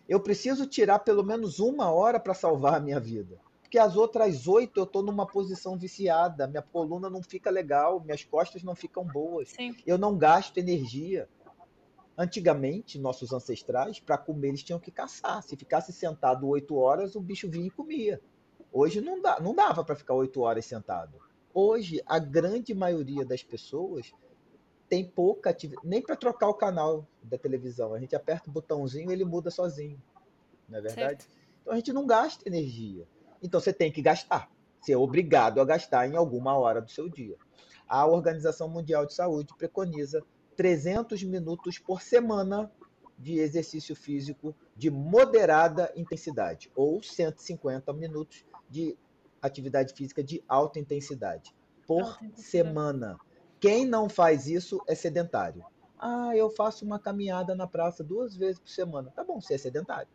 Eu preciso tirar pelo menos uma hora para salvar a minha vida porque as outras oito eu estou numa posição viciada, minha coluna não fica legal, minhas costas não ficam boas, Sim. eu não gasto energia. Antigamente, nossos ancestrais, para comer, eles tinham que caçar. Se ficasse sentado oito horas, o bicho vinha e comia. Hoje não, dá, não dava para ficar oito horas sentado. Hoje, a grande maioria das pessoas tem pouca atividade, nem para trocar o canal da televisão. A gente aperta o botãozinho e ele muda sozinho. Não é verdade? Certo. Então a gente não gasta energia. Então você tem que gastar. Você é obrigado a gastar em alguma hora do seu dia. A Organização Mundial de Saúde preconiza 300 minutos por semana de exercício físico de moderada intensidade, ou 150 minutos de atividade física de alta intensidade por alta intensidade. semana. Quem não faz isso é sedentário. Ah, eu faço uma caminhada na praça duas vezes por semana. Tá bom, você é sedentário.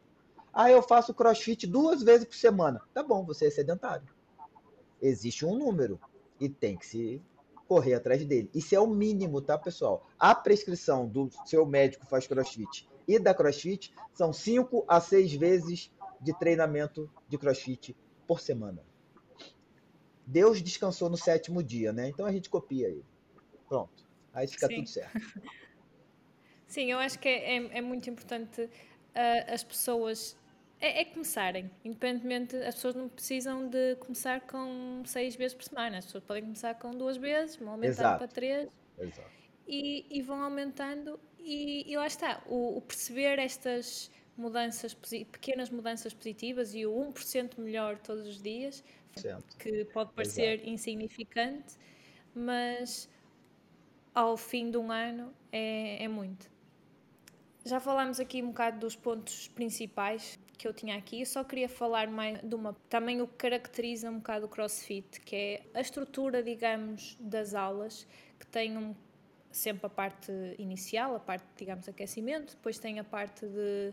Ah, eu faço crossfit duas vezes por semana. Tá bom, você é sedentário. Existe um número e tem que se correr atrás dele. Isso é o mínimo, tá, pessoal? A prescrição do seu médico faz crossfit e da crossfit são cinco a seis vezes de treinamento de crossfit por semana. Deus descansou no sétimo dia, né? Então a gente copia ele. Pronto. Aí fica Sim. tudo certo. Sim, eu acho que é, é, é muito importante uh, as pessoas é, é, começarem, independentemente, as pessoas não precisam de começar com seis vezes por semana, as pessoas podem começar com duas vezes, aumentar para três. Exato. e, e vão aumentando e, e lá está, o, o, perceber estas mudanças, pequenas mudanças positivas e o 1% melhor todos os dias, certo. que pode parecer Exato. insignificante, mas ao fim de um ano é, é muito. Já falámos aqui um bocado dos pontos principais que eu tinha aqui. Eu só queria falar mais de uma. Também o que caracteriza um bocado o CrossFit, que é a estrutura, digamos, das aulas, que tem um, sempre a parte inicial, a parte, digamos, aquecimento, depois tem a parte de,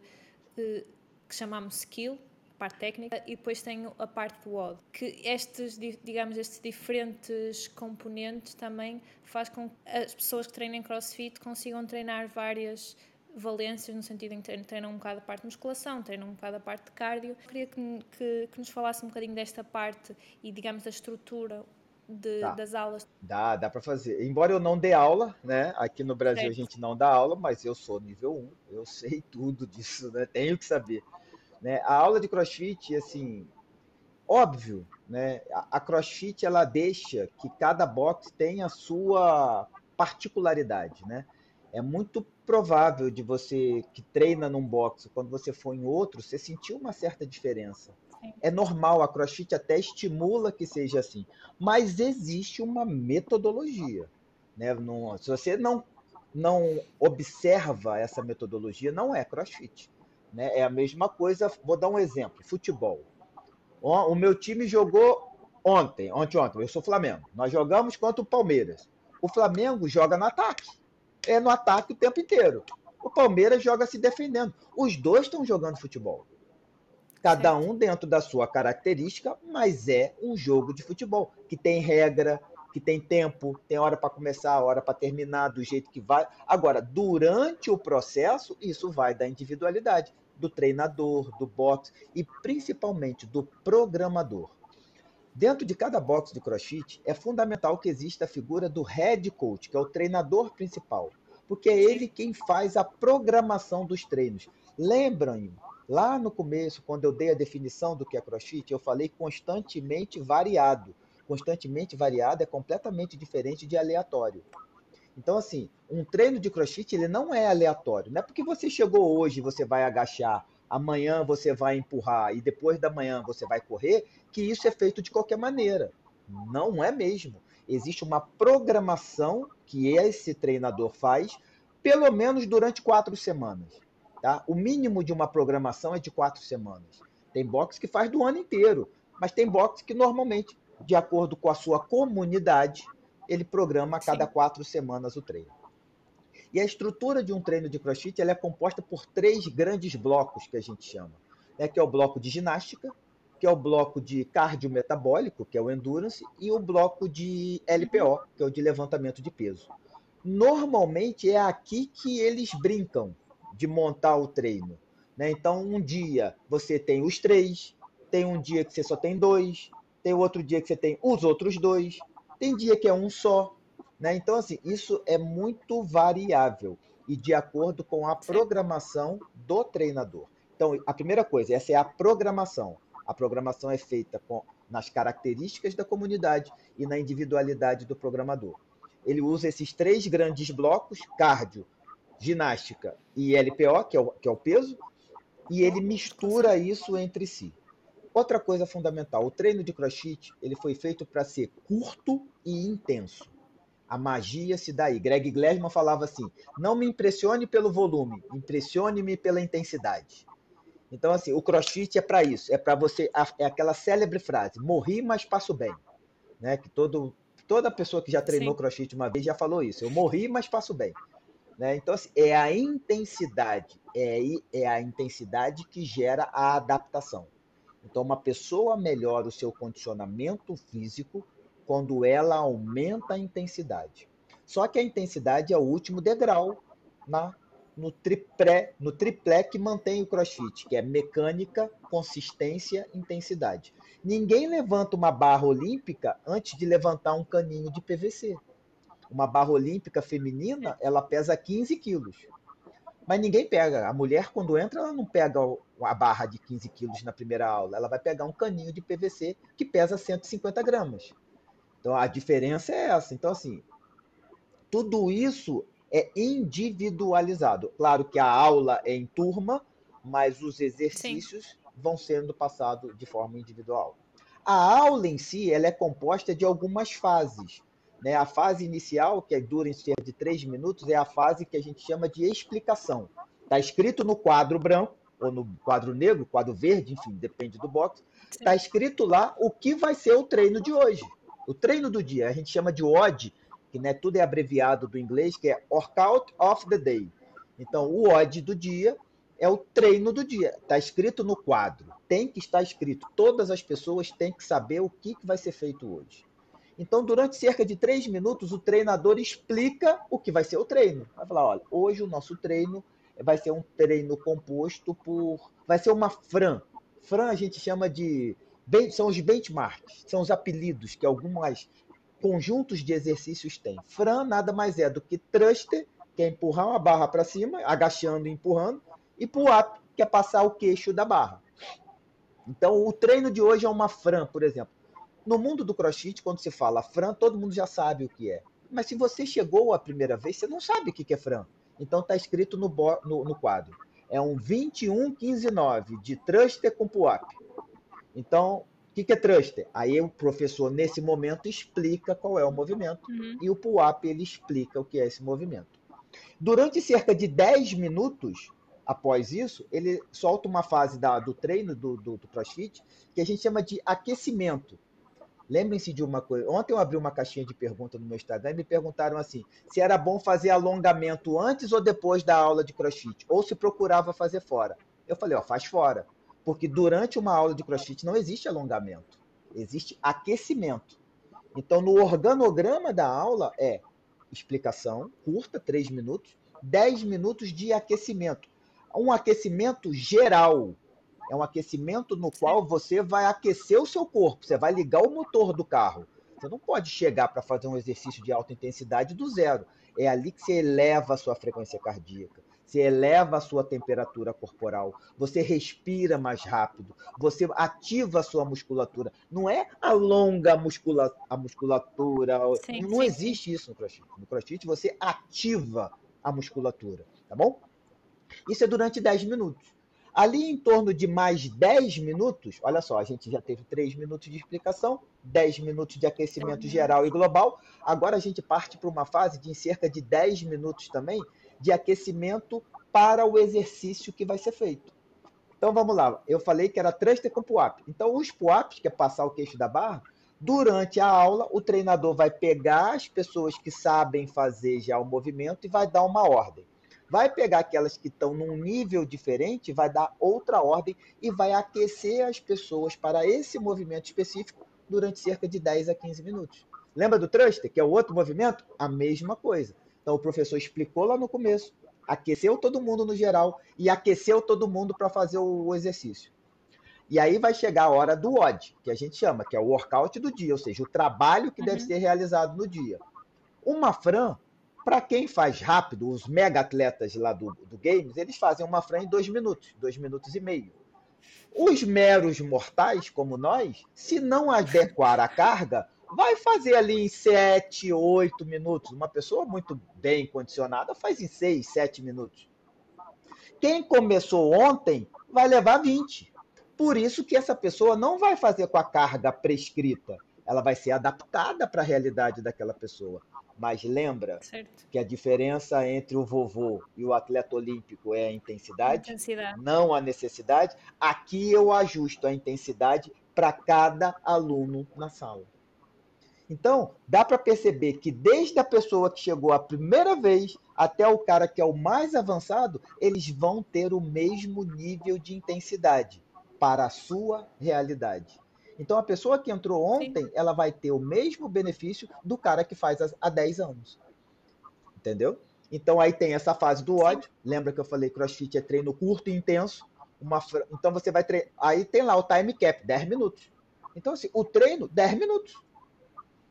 de que chamamos skill, parte técnica e depois tenho a parte do WOD, que estes, digamos, estes diferentes componentes também faz com que as pessoas que treinem CrossFit consigam treinar várias valências no sentido em que treinam um bocado a parte de musculação, treinam um bocado a parte de cardio. Queria que, que, que nos falasse um bocadinho desta parte e, digamos, da estrutura de, das aulas. Dá, dá para fazer. Embora eu não dê aula, né? Aqui no Brasil certo. a gente não dá aula, mas eu sou nível 1, eu sei tudo disso, né? Tenho que saber. Né? A aula de crossfit, assim, óbvio, né? A crossfit ela deixa que cada box tenha a sua particularidade, né? É muito provável de você que treina num box, quando você for em outro, você sentir uma certa diferença. Sim. É normal, a CrossFit até estimula que seja assim, mas existe uma metodologia, né? Não, se você não não observa essa metodologia, não é CrossFit. Né? É a mesma coisa, vou dar um exemplo: futebol. O meu time jogou ontem, ontem, ontem, eu sou Flamengo. Nós jogamos contra o Palmeiras. O Flamengo joga no ataque. É no ataque o tempo inteiro. O Palmeiras joga se defendendo. Os dois estão jogando futebol. Cada um dentro da sua característica, mas é um jogo de futebol que tem regra, que tem tempo, tem hora para começar, hora para terminar, do jeito que vai. Agora, durante o processo, isso vai da individualidade do treinador, do box e principalmente do programador. Dentro de cada box de CrossFit, é fundamental que exista a figura do head coach, que é o treinador principal, porque é ele quem faz a programação dos treinos. Lembram, lá no começo, quando eu dei a definição do que é CrossFit, eu falei constantemente variado constantemente variado é completamente diferente de aleatório. Então, assim, um treino de crossfit ele não é aleatório. Não é porque você chegou hoje você vai agachar, amanhã você vai empurrar e depois da manhã você vai correr, que isso é feito de qualquer maneira. Não é mesmo. Existe uma programação que esse treinador faz, pelo menos durante quatro semanas. Tá? O mínimo de uma programação é de quatro semanas. Tem box que faz do ano inteiro, mas tem box que normalmente de acordo com a sua comunidade, ele programa a cada Sim. quatro semanas o treino. E a estrutura de um treino de crossfit ela é composta por três grandes blocos que a gente chama. Né? Que é o bloco de ginástica, que é o bloco de cardiometabólico, que é o endurance, e o bloco de LPO, que é o de levantamento de peso. Normalmente é aqui que eles brincam de montar o treino. Né? Então, um dia você tem os três, tem um dia que você só tem dois, tem outro dia que você tem os outros dois, tem dia que é um só. Né? Então, assim, isso é muito variável e de acordo com a programação do treinador. Então, a primeira coisa, essa é a programação. A programação é feita com, nas características da comunidade e na individualidade do programador. Ele usa esses três grandes blocos, cardio, ginástica e LPO, que é o, que é o peso, e ele mistura isso entre si. Outra coisa fundamental, o treino de crossfit ele foi feito para ser curto e intenso. A magia se dá aí. Greg Glassman falava assim: não me impressione pelo volume, impressione-me pela intensidade. Então, assim, o crossfit é para isso, é para você, é aquela célebre frase: morri, mas passo bem. Né? Que todo, toda pessoa que já treinou Sim. crossfit uma vez já falou isso: eu morri, mas passo bem. Né? Então, assim, é a intensidade, é, é a intensidade que gera a adaptação. Então, uma pessoa melhora o seu condicionamento físico quando ela aumenta a intensidade. Só que a intensidade é o último degrau na, no, tripré, no triplé que mantém o crossfit, que é mecânica, consistência, intensidade. Ninguém levanta uma barra olímpica antes de levantar um caninho de PVC. Uma barra olímpica feminina, ela pesa 15 quilos. Mas ninguém pega. A mulher, quando entra, ela não pega a barra de 15 quilos na primeira aula. Ela vai pegar um caninho de PVC que pesa 150 gramas. Então a diferença é essa. Então, assim, Tudo isso é individualizado. Claro que a aula é em turma, mas os exercícios Sim. vão sendo passados de forma individual. A aula em si ela é composta de algumas fases. Né? A fase inicial, que dura em cerca de três minutos, é a fase que a gente chama de explicação. Está escrito no quadro branco, ou no quadro negro, quadro verde, enfim, depende do box. Está escrito lá o que vai ser o treino de hoje. O treino do dia, a gente chama de OD, que né, tudo é abreviado do inglês, que é Workout of the Day. Então, o OD do dia é o treino do dia. Está escrito no quadro. Tem que estar escrito. Todas as pessoas têm que saber o que, que vai ser feito hoje. Então, durante cerca de três minutos, o treinador explica o que vai ser o treino. Vai falar: olha, hoje o nosso treino vai ser um treino composto por. Vai ser uma Fran. Fran a gente chama de. São os benchmarks, são os apelidos que algumas conjuntos de exercícios têm. Fran nada mais é do que thruster, que é empurrar uma barra para cima, agachando e empurrando, e pull-up, que é passar o queixo da barra. Então, o treino de hoje é uma Fran, por exemplo. No mundo do crossfit, quando se fala Fran, todo mundo já sabe o que é. Mas se você chegou a primeira vez, você não sabe o que é Fran. Então, está escrito no, no, no, quadro. É um 21, 15, 9 de thruster com pull-up. Então, o que, que é thruster? Aí o professor, nesse momento, explica qual é o movimento uhum. e o pull-up ele explica o que é esse movimento. Durante cerca de 10 minutos, após isso, ele solta uma fase da, do treino do, do, do CrossFit que a gente chama de aquecimento. Lembrem-se de uma coisa. Ontem eu abri uma caixinha de perguntas no meu Instagram e me perguntaram assim: se era bom fazer alongamento antes ou depois da aula de crossfit, ou se procurava fazer fora. Eu falei: ó, faz fora. Porque durante uma aula de crossfit não existe alongamento, existe aquecimento. Então, no organograma da aula é explicação curta, 3 minutos, 10 minutos de aquecimento. Um aquecimento geral. É um aquecimento no qual você vai aquecer o seu corpo, você vai ligar o motor do carro. Você não pode chegar para fazer um exercício de alta intensidade do zero. É ali que você eleva a sua frequência cardíaca você eleva a sua temperatura corporal, você respira mais rápido, você ativa a sua musculatura. Não é alonga a, muscula a musculatura. Sim, não sim. existe isso no crossfit. No crossfit você ativa a musculatura, tá bom? Isso é durante 10 minutos. Ali em torno de mais 10 minutos, olha só, a gente já teve 3 minutos de explicação, 10 minutos de aquecimento uhum. geral e global. Agora a gente parte para uma fase de em cerca de 10 minutos também, de aquecimento para o exercício que vai ser feito. Então vamos lá, eu falei que era thruster com pull-up. Então os pull-ups, que é passar o queixo da barra, durante a aula o treinador vai pegar as pessoas que sabem fazer já o movimento e vai dar uma ordem. Vai pegar aquelas que estão num nível diferente, vai dar outra ordem e vai aquecer as pessoas para esse movimento específico durante cerca de 10 a 15 minutos. Lembra do thruster, que é o outro movimento? A mesma coisa. Então o professor explicou lá no começo, aqueceu todo mundo no geral e aqueceu todo mundo para fazer o exercício. E aí vai chegar a hora do OD, que a gente chama, que é o workout do dia, ou seja, o trabalho que uhum. deve ser realizado no dia. Uma Fran, para quem faz rápido, os mega atletas lá do, do Games, eles fazem uma Fran em dois minutos, dois minutos e meio. Os meros mortais, como nós, se não adequar a carga, vai fazer ali em 7, 8 minutos. Uma pessoa muito bem condicionada faz em 6, 7 minutos. Quem começou ontem vai levar 20. Por isso que essa pessoa não vai fazer com a carga prescrita. Ela vai ser adaptada para a realidade daquela pessoa. Mas lembra certo. que a diferença entre o vovô e o atleta olímpico é a intensidade, intensidade. não a necessidade. Aqui eu ajusto a intensidade para cada aluno na sala. Então, dá para perceber que desde a pessoa que chegou a primeira vez até o cara que é o mais avançado, eles vão ter o mesmo nível de intensidade para a sua realidade. Então, a pessoa que entrou ontem, Sim. ela vai ter o mesmo benefício do cara que faz há 10 anos. Entendeu? Então, aí tem essa fase do ódio. Lembra que eu falei crossfit é treino curto e intenso? Uma... Então, você vai treinar. Aí tem lá o time cap, 10 minutos. Então, assim, o treino, 10 minutos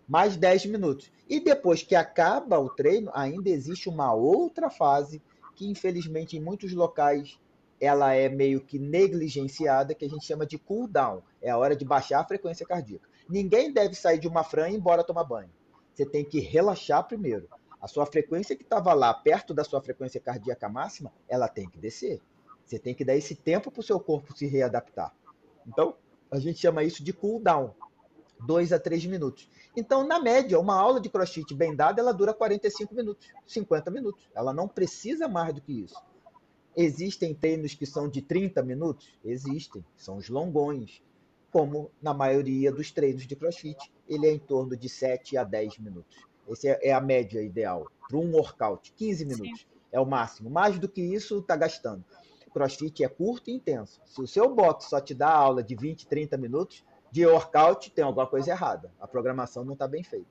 mais 10 minutos. E depois que acaba o treino, ainda existe uma outra fase que, infelizmente, em muitos locais ela é meio que negligenciada, que a gente chama de cool down. É a hora de baixar a frequência cardíaca. Ninguém deve sair de uma fran e ir embora tomar banho. Você tem que relaxar primeiro. A sua frequência que estava lá, perto da sua frequência cardíaca máxima, ela tem que descer. Você tem que dar esse tempo para o seu corpo se readaptar. Então, a gente chama isso de cool down. 2 a 3 minutos. Então, na média, uma aula de crossfit bem dada, ela dura 45 minutos, 50 minutos. Ela não precisa mais do que isso. Existem treinos que são de 30 minutos? Existem, são os longões, como na maioria dos treinos de crossfit, ele é em torno de 7 a 10 minutos. Essa é, é a média ideal para um workout, 15 minutos Sim. é o máximo. Mais do que isso, está gastando. Crossfit é curto e intenso. Se o seu box só te dá aula de 20, 30 minutos, de workout tem alguma coisa errada. A programação não está bem feita.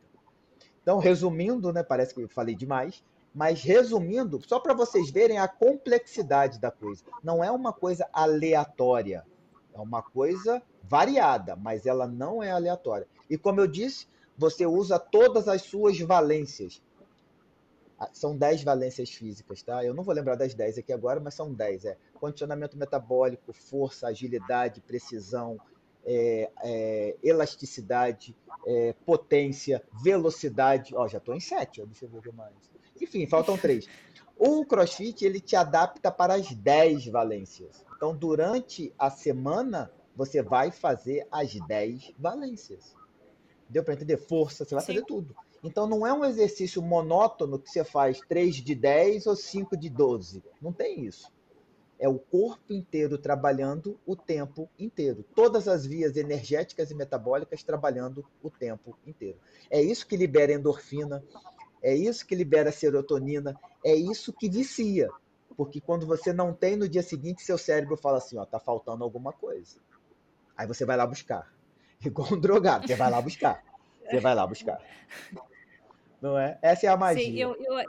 Então, resumindo, né, parece que eu falei demais, mas resumindo, só para vocês verem a complexidade da coisa. Não é uma coisa aleatória, é uma coisa variada, mas ela não é aleatória. E como eu disse, você usa todas as suas valências. Ah, são 10 valências físicas, tá? Eu não vou lembrar das 10 aqui agora, mas são 10. É condicionamento metabólico, força, agilidade, precisão, é, é, elasticidade, é, potência, velocidade. Ó, já estou em sete, deixa eu ver mais. Enfim, faltam três. O CrossFit ele te adapta para as 10 valências. Então, durante a semana, você vai fazer as 10 valências. Deu para entender? Força, você vai Sim. fazer tudo. Então, não é um exercício monótono que você faz 3 de 10 ou 5 de 12. Não tem isso. É o corpo inteiro trabalhando o tempo inteiro. Todas as vias energéticas e metabólicas trabalhando o tempo inteiro. É isso que libera endorfina, é isso que libera serotonina, é isso que vicia. Porque quando você não tem, no dia seguinte, seu cérebro fala assim: ó, tá faltando alguma coisa. Aí você vai lá buscar. Igual um drogado, você vai lá buscar. Você vai lá buscar. Não é? Essa é a magia. Sim, eu, eu...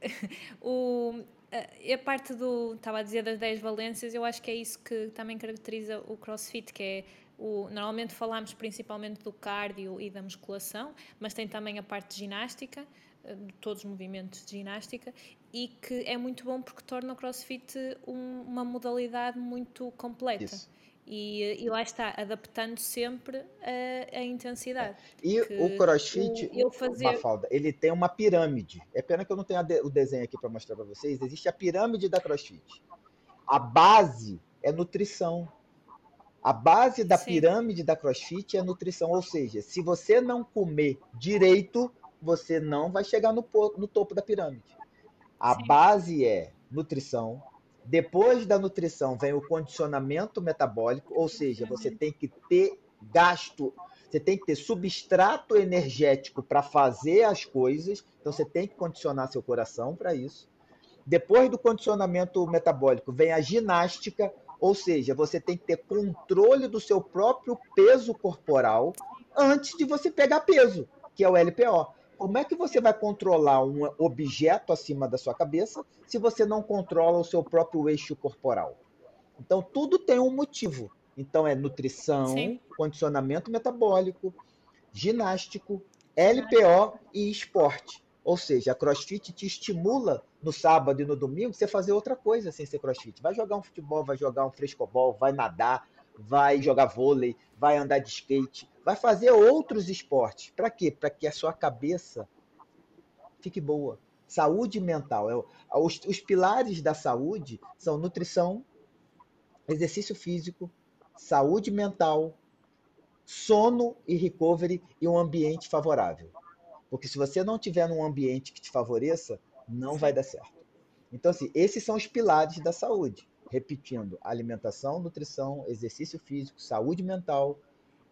o, a parte do, estava a dizer das 10 valências, eu acho que é isso que também caracteriza o CrossFit, que é o, normalmente falamos principalmente do cardio e da musculação, mas tem também a parte de ginástica, eh, de todos os movimentos de ginástica, e que é muito bom porque torna o CrossFit um, uma modalidade muito completa. Isso. E, e, lá está, adaptando sempre a, a intensidade. E o crossfit, o, fazer... Mafalda, ele tem uma pirâmide. É pena que eu não tenho o desenho aqui para mostrar para vocês. Existe a pirâmide da crossfit. A base é nutrição. A base da Sim. pirâmide da crossfit é nutrição. Ou seja, se você não comer direito, você não vai chegar no, no topo da pirâmide. A Sim. base é nutrição, depois da nutrição vem o condicionamento metabólico, ou seja, você tem que ter gasto, você tem que ter substrato energético para fazer as coisas, então você tem que condicionar seu coração para isso. Depois do condicionamento metabólico vem a ginástica, ou seja, você tem que ter controle do seu próprio peso corporal antes de você pegar peso, que é o LPO. Como é que você vai controlar um objeto acima da sua cabeça se você não controla o seu próprio eixo corporal? Então, tudo tem um motivo. Então, é nutrição, Sim. condicionamento metabólico, ginástico, LPO e esporte. Ou seja, a CrossFit te estimula no sábado e no domingo você fazer outra coisa sem ser CrossFit. Vai jogar um futebol, vai jogar um frescobol, vai nadar, vai jogar vôlei, vai andar de skate, vai fazer outros esportes. Para quê? Para que a sua cabeça fique boa. Saúde mental. É os, os pilares da saúde são nutrição, exercício físico, saúde mental, sono e recovery e um ambiente favorável. Porque se você não tiver num ambiente que te favoreça, não vai dar certo. Então, assim, esses são os pilares da saúde. Repetindo, alimentação, nutrição, exercício físico, saúde mental,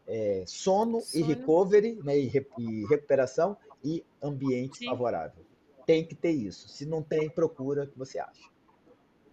é, sono, sono, e recovery, né, e, re, e recuperação e ambiente Sim. favorável. Tem que ter isso. Se não tem, procura o que você acha.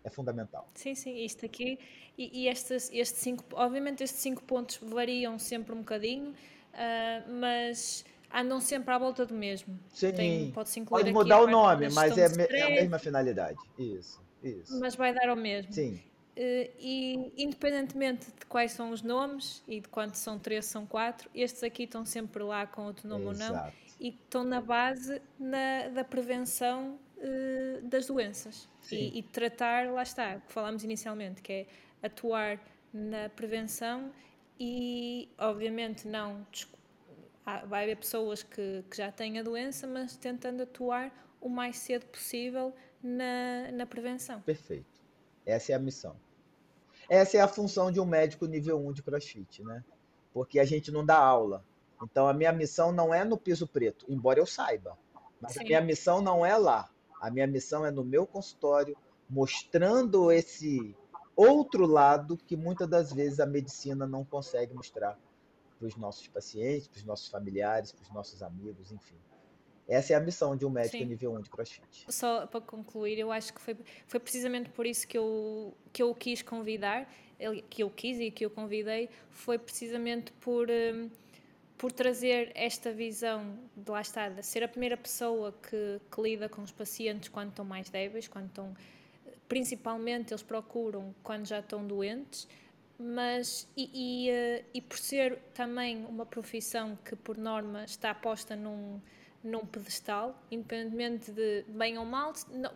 É fundamental. Sim, sim, isto aqui. E, e estes, estes cinco, obviamente estes cinco pontos variam sempre um bocadinho, uh, mas andam sempre à volta do mesmo. Sim, Tem, pode, pode mudar o nome, mas é, é, a mesma finalidade. Isso, isso. Mas vai dar ao mesmo. Sim. Uh, e independentemente de quais são os nomes e de quantos são três, são quatro, estes aqui estão sempre lá com outro nome Exato. ou não e estão na base na, da prevenção uh, das doenças e, e, tratar, lá está, que falámos inicialmente, que é atuar na prevenção e obviamente não vai haver pessoas que, que já têm a doença, mas tentando atuar o mais cedo possível na, na prevenção. Perfeito. Essa é a missão. Essa é a função de um médico nível 1 de CrossFit, né? Porque a gente não dá aula. Então a minha missão não é no piso preto, embora eu saiba. Mas Sim. a minha missão não é lá. A minha missão é no meu consultório, mostrando esse outro lado que muitas das vezes a medicina não consegue mostrar para os nossos pacientes, para os nossos familiares, para os nossos amigos, enfim. Essa é a missão de um médico Sim. nível 1 de crossfit. Só para concluir, eu acho que foi, foi precisamente por isso que eu, que eu quis convidar, que eu quis e que eu convidei, foi precisamente por, um, por trazer esta visão de lá está, de ser a primeira pessoa que, que lida com os pacientes quando estão mais débeis, quando estão. Principalmente eles procuram quando já estão doentes, mas e, e, uh, e por ser também uma profissão que por norma está posta num num pedestal, independentemente de bem ou mal. Não,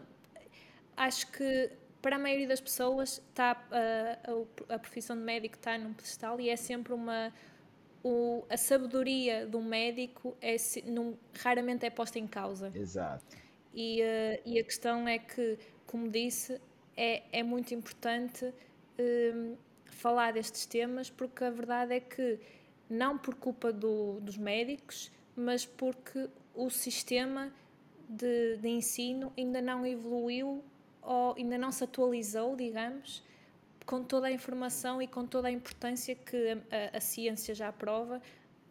acho que para a maioria das pessoas está, a, a, a profissão de médico está num pedestal e é sempre uma. O, a sabedoria do médico é, num, raramente é posta em causa. Exato. E, uh, e a questão é que, como disse, é, é muito importante uh, falar destes temas porque a verdade é que, não por culpa do, dos médicos, mas porque o sistema de, de ensino ainda não evoluiu ou ainda não se atualizou, digamos, com toda a informação e com toda a importância que a, a ciência já prova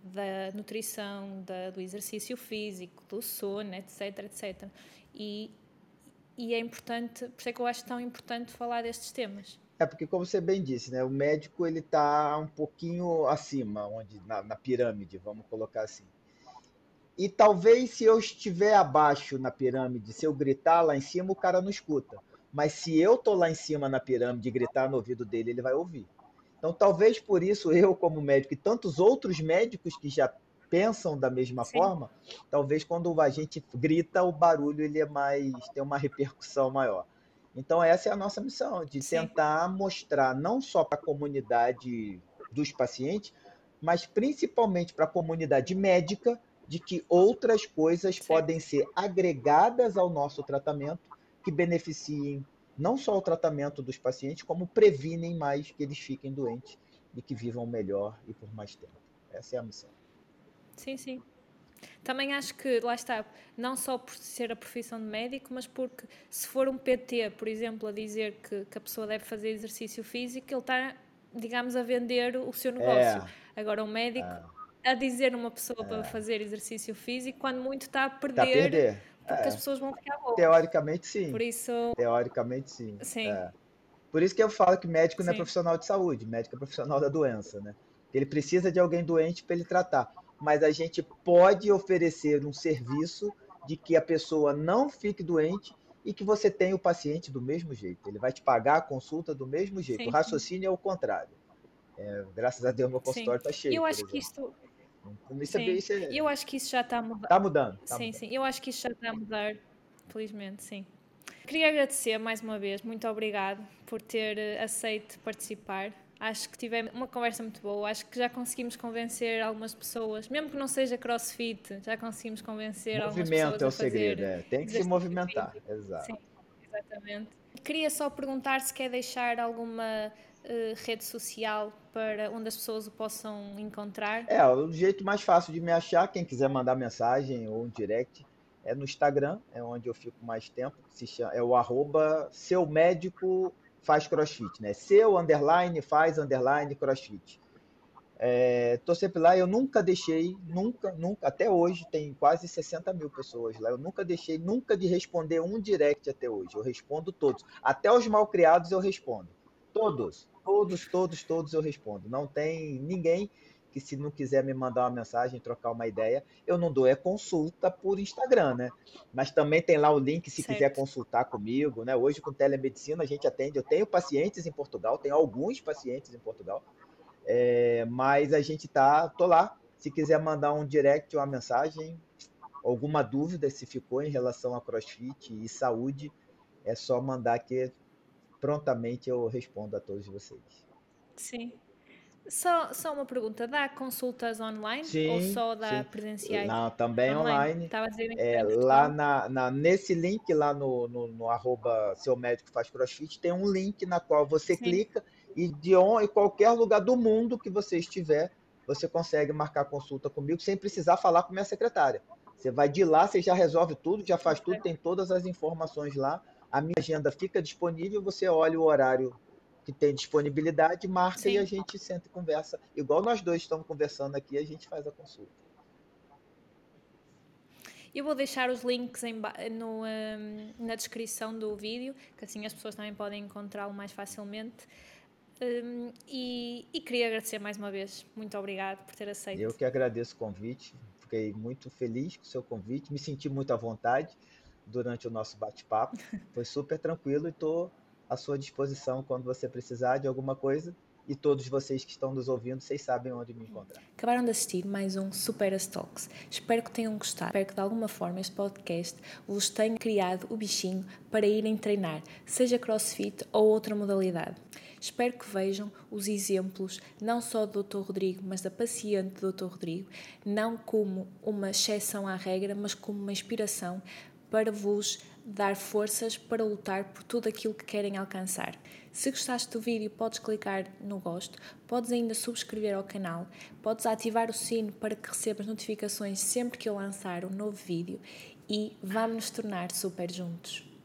da nutrição, da, do exercício físico, do sono, etc, etc. E, e é importante, por isso é que eu acho tão importante falar destes temas. É porque, como você bem disse, né, o médico ele está um pouquinho acima, onde na, na pirâmide, vamos colocar assim. E talvez se eu estiver abaixo na pirâmide, se eu gritar lá em cima, o cara não escuta. Mas se eu tô lá em cima na pirâmide e gritar no ouvido dele, ele vai ouvir. Então, talvez por isso eu, como médico, e tantos outros médicos que já pensam da mesma Sim. forma, talvez quando a gente grita, o barulho ele é mais tem uma repercussão maior. Então, essa é a nossa missão, de Sim. tentar mostrar não só para a comunidade dos pacientes, mas principalmente para a comunidade médica de que outras coisas Sim. podem ser agregadas ao nosso tratamento que beneficiem não só o tratamento dos pacientes, como previnem mais que eles fiquem doentes e que vivam melhor e por mais tempo. Essa é a missão. Sim, sim. Também acho que, lá está, não só por ser a profissão de médico, mas porque se for um PT, por exemplo, a dizer que, que a pessoa deve fazer exercício físico, ele está, digamos, a vender o seu negócio. É. Agora, um médico. É a dizer uma pessoa é. para fazer exercício físico quando muito está a perder, está a perder. porque é. as pessoas vão ficar boas. Teoricamente sim. Por isso. Teoricamente sim. Sim. É. Por isso que eu falo que médico sim. não é profissional de saúde, médico é profissional da doença, né? Ele precisa de alguém doente para ele tratar. Mas a gente pode oferecer um serviço de que a pessoa não fique doente e que você tenha o paciente do mesmo jeito. Ele vai te pagar a consulta do mesmo jeito. Sim, o raciocínio é o contrário. É, graças a Deus, meu consultório está cheio. Eu acho que isso, isso é, isso é... Eu acho que isso já está a mudar. Está mudando. Tá sim, mudando. sim. Eu acho que isso já está a mudar, felizmente, sim. Queria agradecer mais uma vez, muito obrigado por ter eh, aceito participar. Acho que tivemos uma conversa muito boa. Acho que já conseguimos convencer algumas pessoas, mesmo que não seja crossfit, já conseguimos convencer Movimento algumas pessoas. Movimento é o segredo, é. tem que se movimentar. Exato. Sim, exatamente. Queria só perguntar se quer deixar alguma rede social para onde as pessoas o possam encontrar? É, o jeito mais fácil de me achar, quem quiser mandar mensagem ou um direct, é no Instagram, é onde eu fico mais tempo, se chama, é o arroba seu médico faz crossfit, né? Seu underline faz underline crossfit. É, tô sempre lá, eu nunca deixei, nunca, nunca, até hoje tem quase 60 mil pessoas lá, eu nunca deixei, nunca de responder um direct até hoje, eu respondo todos, até os mal criados eu respondo, todos, Todos, todos, todos eu respondo. Não tem ninguém que se não quiser me mandar uma mensagem, trocar uma ideia, eu não dou é consulta por Instagram, né? Mas também tem lá o link se certo. quiser consultar comigo, né? Hoje com telemedicina a gente atende, eu tenho pacientes em Portugal, tenho alguns pacientes em Portugal, é, mas a gente tá, tô lá. Se quiser mandar um direct, uma mensagem, alguma dúvida se ficou em relação a CrossFit e saúde, é só mandar que prontamente eu respondo a todos vocês. Sim. Só, só uma pergunta: dá consultas online sim, ou só dá sim. presenciais? Não, também online. Dizer é, lá na, na, nesse link, lá no, no, no, arroba seu médico faz crossfit, tem um link na qual você sim. clica e de onde, em qualquer lugar do mundo que você estiver, você consegue marcar consulta comigo sem precisar falar com minha secretária. Você vai de lá, você já resolve tudo, já faz tudo, tem todas as informações lá. A minha agenda fica disponível, você olha o horário que tem disponibilidade, marca Sim. e a gente senta e conversa. Igual nós dois estamos conversando aqui, a gente faz a consulta. Eu vou deixar os links em, no, um, na descrição do vídeo, que assim as pessoas também podem encontrá-lo mais facilmente. Um, e, e, queria agradecer mais uma vez. Muito obrigado por ter aceito. Eu que agradeço o convite. Fiquei muito feliz com o seu convite. Me senti muito à vontade durante o nosso bate-papo. Foi super tranquilo e estou à sua disposição quando você precisar de alguma coisa. E todos vocês que estão nos ouvindo, vocês sabem onde me encontrar. Acabaram de assistir mais um Super Talks. Espero que tenham gostado. Espero que de alguma forma este podcast vos tenha criado o bichinho para irem treinar, seja crossfit ou outra modalidade. Espero que vejam os exemplos, não só do Dr. Rodrigo, mas da paciente do Dr. Rodrigo, não como uma exceção à regra, mas como uma inspiração para vos dar forças para lutar por tudo aquilo que querem alcançar. Se gostaste do vídeo, podes clicar no gosto, podes ainda subscrever ao canal, podes ativar o sino para que recebas notificações sempre que eu lançar um novo vídeo e vamos nos tornar super juntos.